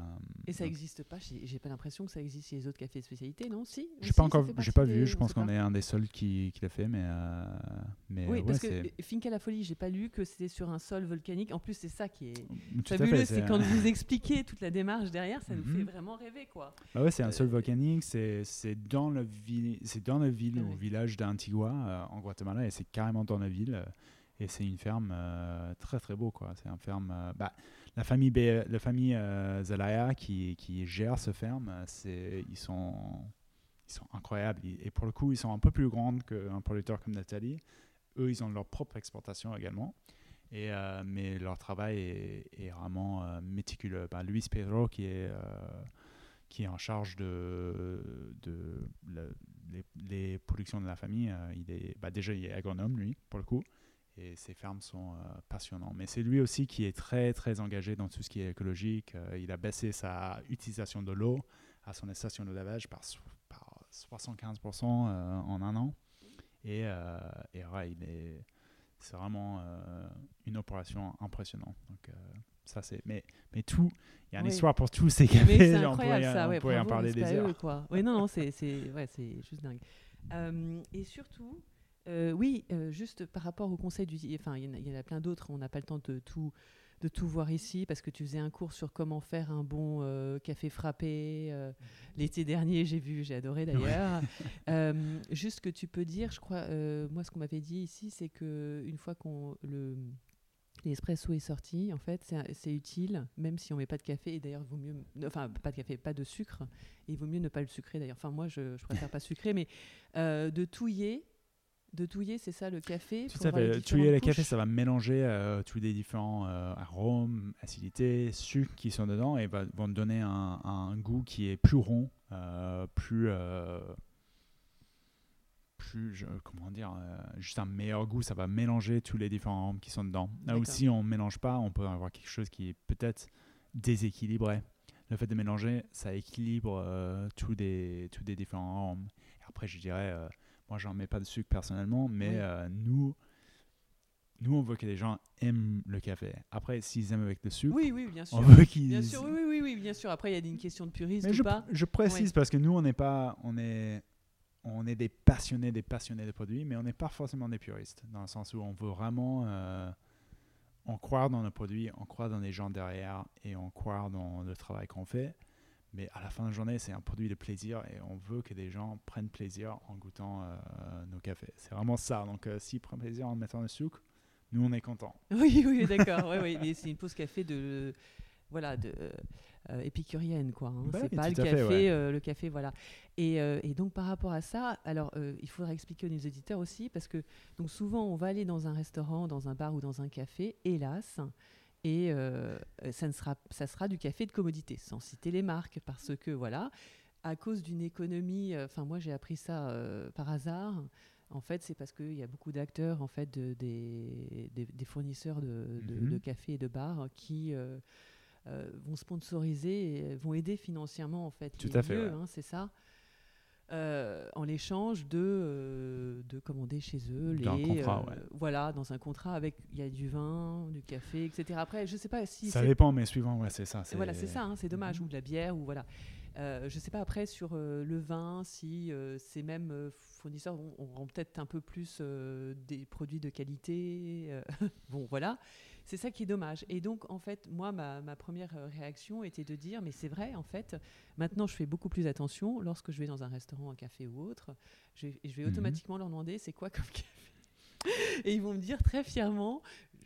et ça n'existe pas, j'ai pas l'impression que ça existe chez les autres cafés de spécialité, non? Si J'ai pas encore, j'ai pas vu, je pense qu'on est un des seuls qui, qui l'a fait, mais. Euh, mais oui, parce que Finca la Folie, j'ai pas lu que c'était sur un sol volcanique. En plus, c'est ça qui est fabuleux, c'est quand vous expliquez toute la démarche derrière, ça nous fait mhm. vraiment rêver, quoi. Bah ouais, c'est un sol euh, volcanique, c'est dans le c'est dans la ville ou village d'Antigua en Guatemala, et c'est carrément dans la ville. Et c'est une ferme très très beau, quoi. C'est une ferme. bah, la famille, euh, Zelaya qui, gère ce ferme, c'est, ils, sont, incroyables. Et pour le coup, ils sont un peu plus grands qu'un producteur comme Nathalie. Eux, ils ont leur propre exportation également. Euh, mais leur travail est, vraiment euh, méticuleux. Ben, Luis Pedro, qui est, en charge de, productions de la famille, bah, déjà, il est agronome, lui, pour le coup et ses fermes sont euh, passionnantes. Mais c'est lui aussi qui est très très engagé dans tout ce qui est écologique. Euh, il a baissé sa utilisation de l'eau à son station de lavage par, par 75% euh, en un an. Et, et ouais, il est, c'est vraiment une opération impressionnante. Donc, ça c'est mais mais tout il y a une histoire pour tous ces cafés c'est incroyable ça on pourrait en parler des heures quoi oui non non c'est c'est ouais, c'est juste dingue et surtout euh, oui, euh, juste par rapport au conseil du. Enfin, il y, en a plein d'autres, on n'a pas le temps de tout, de tout voir ici parce que tu faisais un cours sur comment faire un bon euh, café frappé. L'été dernier, j'ai vu, j'ai adoré d'ailleurs. juste que tu peux dire, je crois, moi, ce qu'on m'avait dit ici, c'est qu'une fois qu'on le. L'espresso est sorti, en fait, c'est utile, même si on met pas de café. Et d'ailleurs, il vaut mieux, enfin, pas de café, pas de sucre. Et il vaut mieux ne pas le sucrer d'ailleurs. Enfin, moi, je, je préfère pas sucrer, mais de touiller de touiller, c'est ça le café Tout à fait. Touiller le café, ça va mélanger euh, tous les différents euh, arômes, acidités, sucres qui sont dedans et va, vont donner un, goût qui est plus rond, euh, plus. plus comment dire, juste un meilleur goût, ça va mélanger tous les différents arômes qui sont dedans. Là aussi, on ne mélange pas, on peut avoir quelque chose qui est peut-être déséquilibré. Le fait de mélanger, ça équilibre tous, des, tous des différents arômes. après, je dirais moi, j'en mets pas de sucre personnellement, mais euh, nous, nous, on veut que les gens aiment le café. Après, s'ils aiment avec le sucre, oui, oui, bien sûr. on veut qu'ils. Bien sûr, oui, oui, oui, bien sûr. Après, il y a une question de purisme ou je, pas. Je précise parce que nous, on n'est pas, on est, on est des passionnés, des passionnés de produits, mais on n'est pas forcément des puristes, dans le sens où on veut vraiment, euh, on croire dans nos produits, on croit dans les gens derrière et on croit dans le travail qu'on fait. Mais à la fin de la journée, c'est un produit de plaisir et on veut que des gens prennent plaisir en goûtant euh, nos cafés. C'est vraiment ça. Donc, euh, s'ils prennent plaisir en mettant le sucre, nous, on est contents. Oui, oui, d'accord. oui, oui. Mais c'est une pause café de, voilà, de euh, épicurienne, quoi. Hein. c'est pas le café, le café, voilà. Et, et, donc, par rapport à ça, alors, il faudra expliquer aux auditeurs aussi, parce que donc souvent, on va aller dans un restaurant, dans un bar ou dans un café, hélas et euh, ça, ne sera, ça sera du café de commodité, sans citer les marques, parce que voilà, à cause d'une économie, euh, enfin moi j'ai appris ça euh, par hasard. En fait, c'est parce qu'il y a beaucoup d'acteurs, en fait, de, des, des, fournisseurs de, mhm. de, café et de bars qui vont sponsoriser et vont aider financièrement en fait Tout à fait, hein, c'est ça. Euh, en l'échange de, euh, de commander chez eux les contrat, euh, voilà dans un contrat avec il y a du vin du café etc après je sais pas si ça dépend mais suivant ouais c'est ça voilà c'est ça hein, c'est dommage mhm. ou de la bière ou voilà. Je sais pas après sur le vin si ces mêmes fournisseurs auront peut-être un peu plus des produits de qualité bon voilà c'est ça qui est dommage. Et donc, en fait, moi, ma, première euh, réaction était de dire, mais c'est vrai, en fait, maintenant, je fais beaucoup plus attention lorsque je vais dans un restaurant, un café ou autre. Je, vais mhm. automatiquement leur demander, c'est quoi comme café? Et ils vont me dire très fièrement,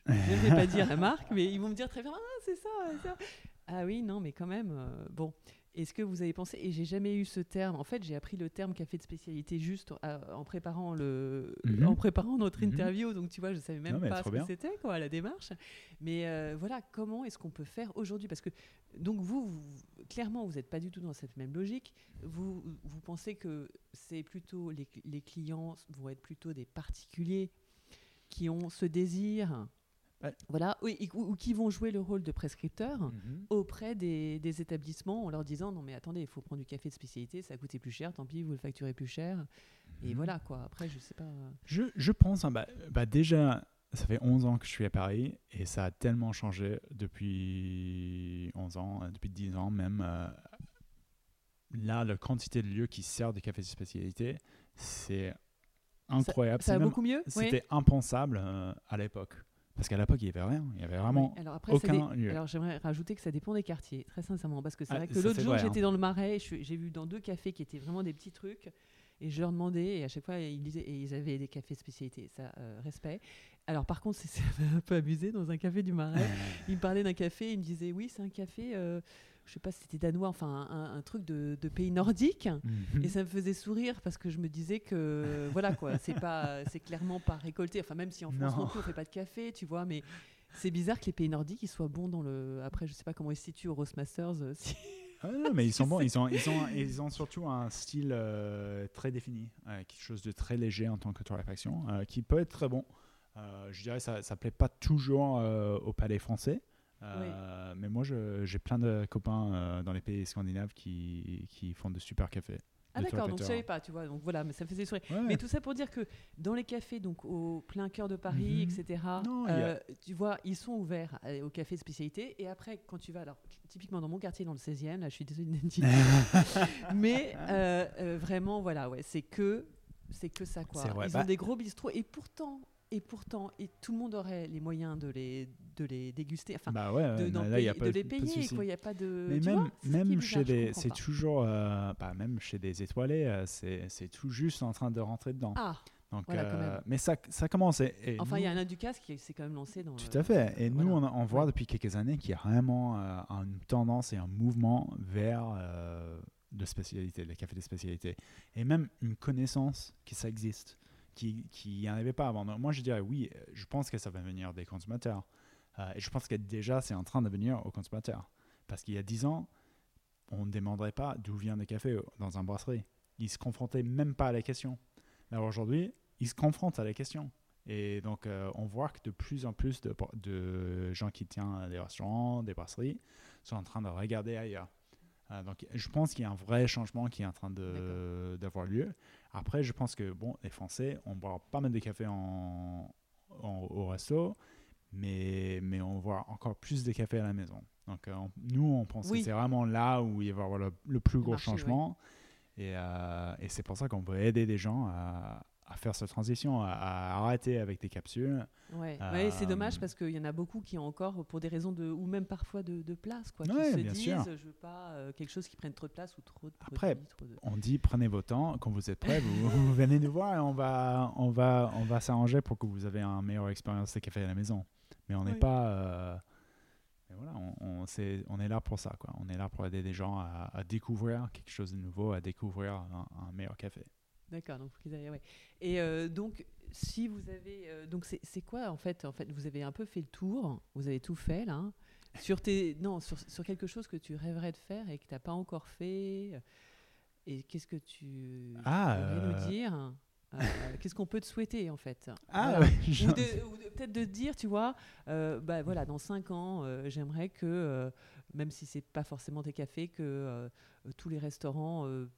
je ne vais pas dire la marque, mais ils vont me dire très fièrement, ah, c'est ça, ça. Ah oui, non, mais quand même, euh, bon. Est-ce que vous avez pensé Et j'ai jamais eu ce terme. En fait, j'ai appris le terme café de spécialité juste euh, en préparant le, mhm. en préparant notre mhm. interview. Donc tu vois, je savais même pas ce que c'était quoi la démarche. Mais euh, voilà, comment est-ce qu'on peut faire aujourd'hui? Parce que donc vous, clairement, vous n'êtes pas du tout dans cette même logique. Vous, vous pensez que c'est plutôt les, les clients vont être plutôt des particuliers qui ont ce désir Ouais. voilà, ou, ou- ou qui vont jouer le rôle de prescripteurs Mhm. auprès des, des établissements en leur disant non mais attendez, il faut prendre du café de spécialité, ça a coûté plus cher, tant pis, vous le facturez plus cher. Et Mhm. voilà quoi, après je sais pas. Je, je pense, hein, bah, bah déjà, ça fait 11 ans que je suis à Paris et ça a tellement changé depuis 11 ans, euh, depuis 10 ans même. euh, là, la quantité de lieux qui servent des cafés de spécialité, c'est incroyable. Ça va beaucoup mieux? Oui. C'était impensable euh, à l'époque. Parce qu'à l'époque, il n'y avait rien. Il n'y avait vraiment Oui, Alors après, ça aucun lieu. Alors j'aimerais rajouter que ça dépend des quartiers, très sincèrement, parce que c'est Ah, vrai que l'autre jour j'étais hein. dans le Marais, j'ai vu dans deux cafés qui étaient vraiment des petits trucs, et je leur demandais, et à chaque fois ils disaient, et ils avaient des cafés spécialités, ça euh, respect. Alors par contre, c'est- un peu abusé dans un café du Marais. Il me parlait d'un café, il me disait oui, c'est un café, euh, je sais pas si c'était danois, enfin un, un truc de, de pays nordique. Mhm. Et ça me faisait sourire parce que je me disais que voilà quoi, c'est pas, c'est clairement pas récolté. Enfin même si en France Non. non plus on fait pas de café, tu vois, mais c'est bizarre que les pays nordiques ils soient bons dans le. Après je sais pas comment ils se situent au Roastmasters. euh, si- Ah non, mais ils sont bons. Ils, sont, ils, sont, ils ont surtout un style euh, très défini, euh, quelque chose de très léger en tant que torréfaction, euh, qui peut être très bon. Euh, je dirais que ça ne plaît pas toujours euh, au palais français. Euh, Mais moi, j'ai plein de copains euh, dans les pays scandinaves qui, qui font de super cafés. Ah d'accord, donc je savais pas, tu vois. Donc voilà, mais ça me faisait sourire. Ouais. Mais tout ça pour dire que dans les cafés, donc au plein cœur de Paris, Mhm. etc. Non, a- euh, tu vois, ils sont ouverts euh, au café de spécialité. Et après, quand tu vas, alors typiquement dans mon quartier, dans le 16e, là, je suis désolée de dire, mais vraiment, voilà, ouais, c'est que, c'est que ça quoi. Ils Bah- ont des gros bistrots et pourtant, et pourtant, et tout le monde aurait les moyens de les, de les déguster. Enfin, bah ouais, de, d'en là, il y a payer- pas de les pas de payer, quoi. N'y a pas de. Mais tu même, vois, même bizarre, chez des, c'est pas. toujours, euh, bah, même chez des étoilés, euh, c'est tout juste en train de rentrer dedans. Ah, Donc, voilà, euh, mais ça, ça commence. Et, et enfin, il y a un Ducasse qui s'est quand même lancé dans. Tout à fait. Et nous, voilà. on, on voit Ouais. depuis quelques années qu'il y a vraiment euh, une tendance et un mouvement vers euh, de spécialité, les cafés de spécialité. Et même une connaissance que ça existe, qui n'y en avait pas avant. Moi, je dirais oui, euh, je pense que ça va venir des consommateurs. Euh, et je pense que déjà, c'est en train de venir aux consommateurs. Parce qu'il y a 10 ans, on ne demanderait pas d'où vient le café dans un brasserie. Ils se confrontaient même pas à la question. Alors aujourd'hui, ils se confrontent à la question. Et donc, euh, on voit que de plus en plus de, de gens qui tiennent des restaurants, des brasseries, sont en train de regarder ailleurs. Euh, donc, je pense qu'il y a un vrai changement qui est en train d'avoir lieu. Après, je pense que, bon, les Français, on boit pas mal de café en, en- au resto, mais, mais on voit encore plus de café à la maison. Donc, euh, on- nous, on pense Oui. que c'est vraiment là où il va y avoir le, le plus Le gros marché, ouais. changement. Et, euh, et c'est pour ça qu'on veut aider des gens à, à faire cette transition, à, à arrêter avec des capsules. Ouais, Ouais, c'est dommage Euh, parce qu'il y en a beaucoup qui ont encore, pour des raisons de, ou même parfois de, de place, quoi, Ouais, qui se bien disent, sûr. je veux pas euh, quelque chose qui prenne trop de place ou trop de Après, produits, trop de- On dit prenez vos temps, quand vous êtes prêts, vous, vous venez nous voir et on va, on va, on va s'arranger pour que vous ayez une meilleure expérience de café à la maison. Mais on n'est Oui. pas. euh, mais voilà, on, on, c'est- on est là pour ça. Quoi. On est là pour aider des gens à, à découvrir quelque chose de nouveau, à découvrir un, un meilleur café. D'accord, donc faut qu'ils aillent, ouais. Et euh, donc, si vous avez, euh, donc c'est c'est quoi en fait En fait, vous avez un peu fait le tour, vous avez tout fait là. hein, sur tes, non, sur, sur quelque chose que tu rêverais de faire et que t'as pas encore fait. euh, Et qu'est-ce que tu Ah, pourrais euh. nous dire Euh, Qu'est-ce qu'on peut te souhaiter en fait? Ah, Voilà. ouais, ou, je- de- ou de- peut-être de te dire, tu vois, euh, bah voilà, dans 5 ans, euh, j'aimerais que, euh, même si c'est pas forcément des cafés, que euh, tous les restaurants euh,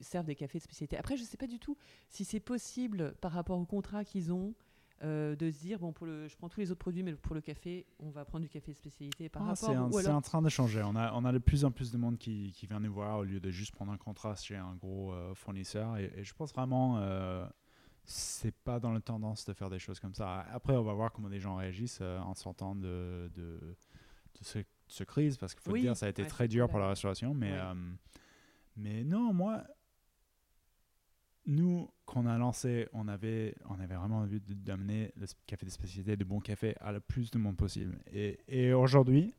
servent des cafés de spécialité. Après, je sais pas du tout si c'est possible par rapport au contrat qu'ils ont. euh, de se dire bon pour le je prends tous les autres produits mais pour le café on va prendre du café de spécialité par Ah, rapport c'est un- ou c'est alors en train de changer. On a, on a de plus en plus de monde qui, qui vient nous voir au lieu de juste prendre un contrat chez un gros euh, fournisseur. Et, et je pense vraiment, euh, c'est pas dans la tendance de faire des choses comme ça. Après, on va voir comment les gens réagissent en sortant de, de, de ce, crise, parce qu'il faut Oui, dire, ça a été ouais, très dur pour la restauration. Mais, Ouais. euh, mais non, moi, nous, qu'on a lancé, on avait, on avait vraiment envie d'amener le café de spécialité, de bon café, à le plus de monde possible. Et, et aujourd'hui,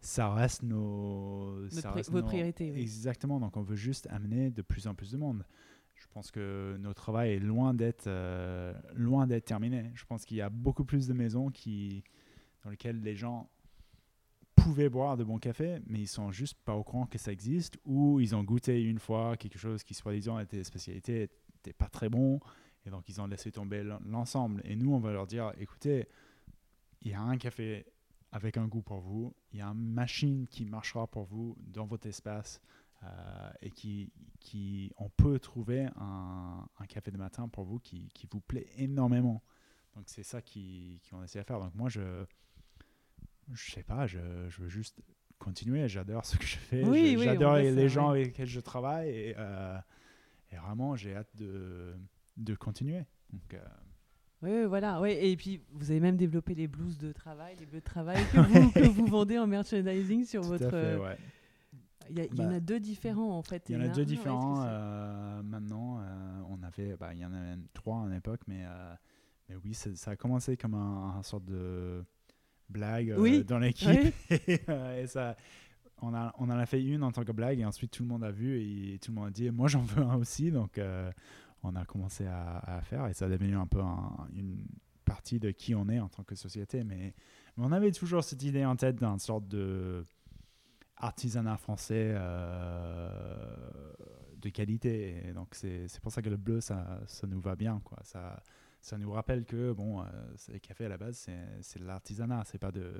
ça reste nos. Notre ça reste nos- priorité, oui. Exactement. Donc, on veut juste amener de plus en plus de monde. Je pense que notre travail est loin d'être euh, loin d'être terminé. Je pense qu'il y a beaucoup plus de maisons qui, dans lesquelles les gens pouvaient boire de bon café, mais ils sont juste pas au courant que ça existe, ou ils ont goûté une fois quelque chose qui soi-disant était spécialité, n'était pas très bon, et donc ils ont laissé tomber l'ensemble. Et nous, on va leur dire, écoutez, il y a un café avec un goût pour vous, il y a une machine qui marchera pour vous dans votre espace, euh, et qui, qui, on peut trouver un, café de matin pour vous qui, qui vous plaît énormément. Donc c'est ça qu'on essaie de faire. Donc moi, je je sais pas, je, je veux juste continuer. J'adore ce que je fais. Oui, J'adore les, gens avec lesquels je travaille. Et, euh, et vraiment, j'ai hâte de, de continuer. Donc, euh, oui, voilà. Oui. Et puis, vous avez même développé les blouses de travail, les bleus de travail que, vous, que vous, vendez en merchandising sur Tout votre. À fait, ouais. Il y, il y en a bah, deux différents en fait. Il y en a deux différents euh, maintenant. on avait, bah, il y en avait trois à l'époque, mais, mais oui, ça a commencé comme un, un sorte de blague euh, dans l'équipe. et ça, on, a, on en a fait une en tant que blague et ensuite tout le monde a vu et tout le monde a dit moi j'en veux un aussi. Donc euh, on a commencé à, faire et ça a devenu un peu une partie de qui on est en tant que société. Mais, on avait toujours cette idée en tête d'un sorte de artisanat français euh, de qualité. Et donc c'est pour ça que le bleu, ça, ça nous va bien. Quoi. Ça, ça nous rappelle que bon, euh, les cafés à la base, c'est de l'artisanat, c'est pas de.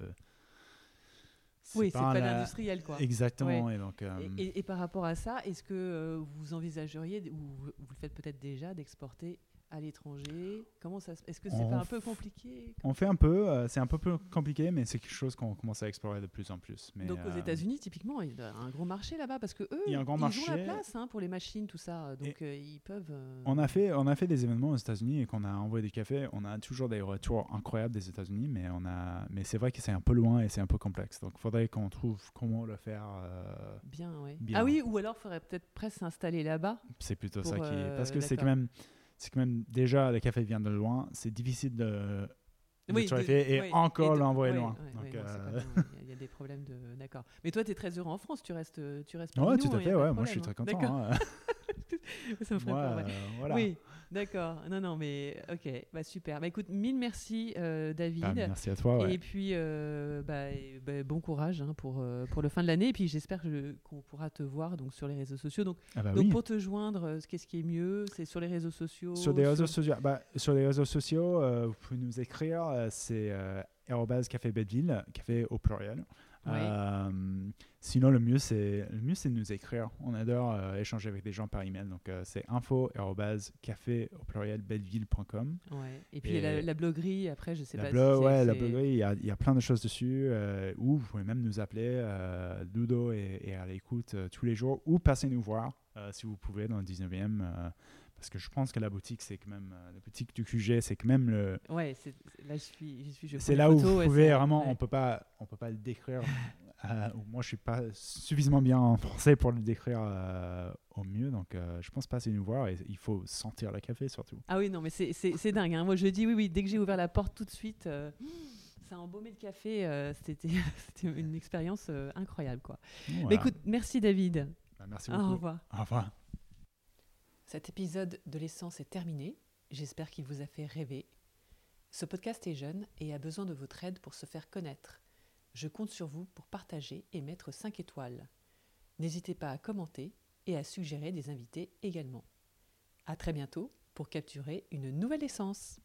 Oui, c'est pas, pas l'industriel, quoi. Exactement. Et, donc, euh, et, et, par rapport à ça, est-ce que euh, vous envisageriez, ou vous le faites peut-être déjà, d'exporter à l'étranger Comment ça Est-ce que c'est pas un peu compliqué On fait un peu, euh, c'est un peu plus compliqué, mais c'est quelque chose qu'on commence à explorer de plus en plus. Mais donc aux euh, États-Unis, typiquement, il y a un gros marché là-bas parce que eux, il y a un grand ils marché. ont la place hein, pour les machines, tout ça, donc euh, ils peuvent. On a fait, on a fait des événements aux États-Unis et qu'on a envoyé des cafés. On a toujours des retours incroyables des États-Unis, mais on a, mais c'est vrai que c'est un peu loin et c'est un peu complexe. Donc il faudrait qu'on trouve comment le faire. bien, oui. Ah oui, ou alors il faudrait peut-être presque s'installer là-bas. C'est plutôt ça qui, parce que c'est quand même c'est quand même déjà le café vient de loin, c'est difficile de, oui, et encore l'envoyer loin. Euh, il y a des problèmes de. D'accord. Mais toi, tu es très heureux en France, tu restes, tu restes Ouais, tout à hein, fait, ouais, moi je suis très content. Hein. ça me ferait euh, voilà. Oui, d'accord. Non, non, mais ok, bah, super. Bah, écoute, mille merci, euh, David. Ah, merci à toi. Ouais. Et puis, euh, bah, bah, bon courage hein, pour, pour le fin de l'année. Et puis, j'espère qu'on pourra te voir donc, sur les réseaux sociaux. Donc, ah donc pour te joindre, qu'est-ce qui est mieux? C'est sur les réseaux sociaux Sur les réseaux sociaux, bah, sur les réseaux sociaux vous pouvez nous écrire. c'est euh, café Bedville, café au pluriel. Euh, sinon, le mieux, c'est le mieux, c'est de nous écrire. On adore euh, échanger avec des gens par email. Donc, euh, c'est info café au pluriel belleville.com. Ouais. Et puis, la, la, bloguerie, après, je sais la pas si Ouais, la bloguerie, il y, a, y, a plein de choses dessus. ou vous pouvez même nous appeler. Ludo est, à l'écoute tous les jours. Ou passez nous voir si vous pouvez dans le 19e parce que je pense que la boutique, c'est quand même la boutique du QG, c'est quand même le. Ouais, là je suis, je suis. C'est là où vous pouvez vraiment, on peut pas, on peut pas le décrire. Euh, moi, je suis pas suffisamment bien en français pour le décrire euh, au mieux, donc euh, je pense passer nous voir et il faut sentir le café surtout. Ah oui, non, mais c'est dingue. Hein. Moi, je dis oui, oui. Dès que j'ai ouvert la porte, tout de suite, ça a embaumé le café. C'était une expérience incroyable, quoi. Mais écoute, merci David. Bah, merci beaucoup. Au revoir. Au revoir. Cet épisode de l'essence est terminé. J'espère qu'il vous a fait rêver. Ce podcast est jeune et a besoin de votre aide pour se faire connaître. Je compte sur vous pour partager et mettre 5 étoiles. N'hésitez pas à commenter et à suggérer des invités également. À très bientôt pour capturer une nouvelle essence.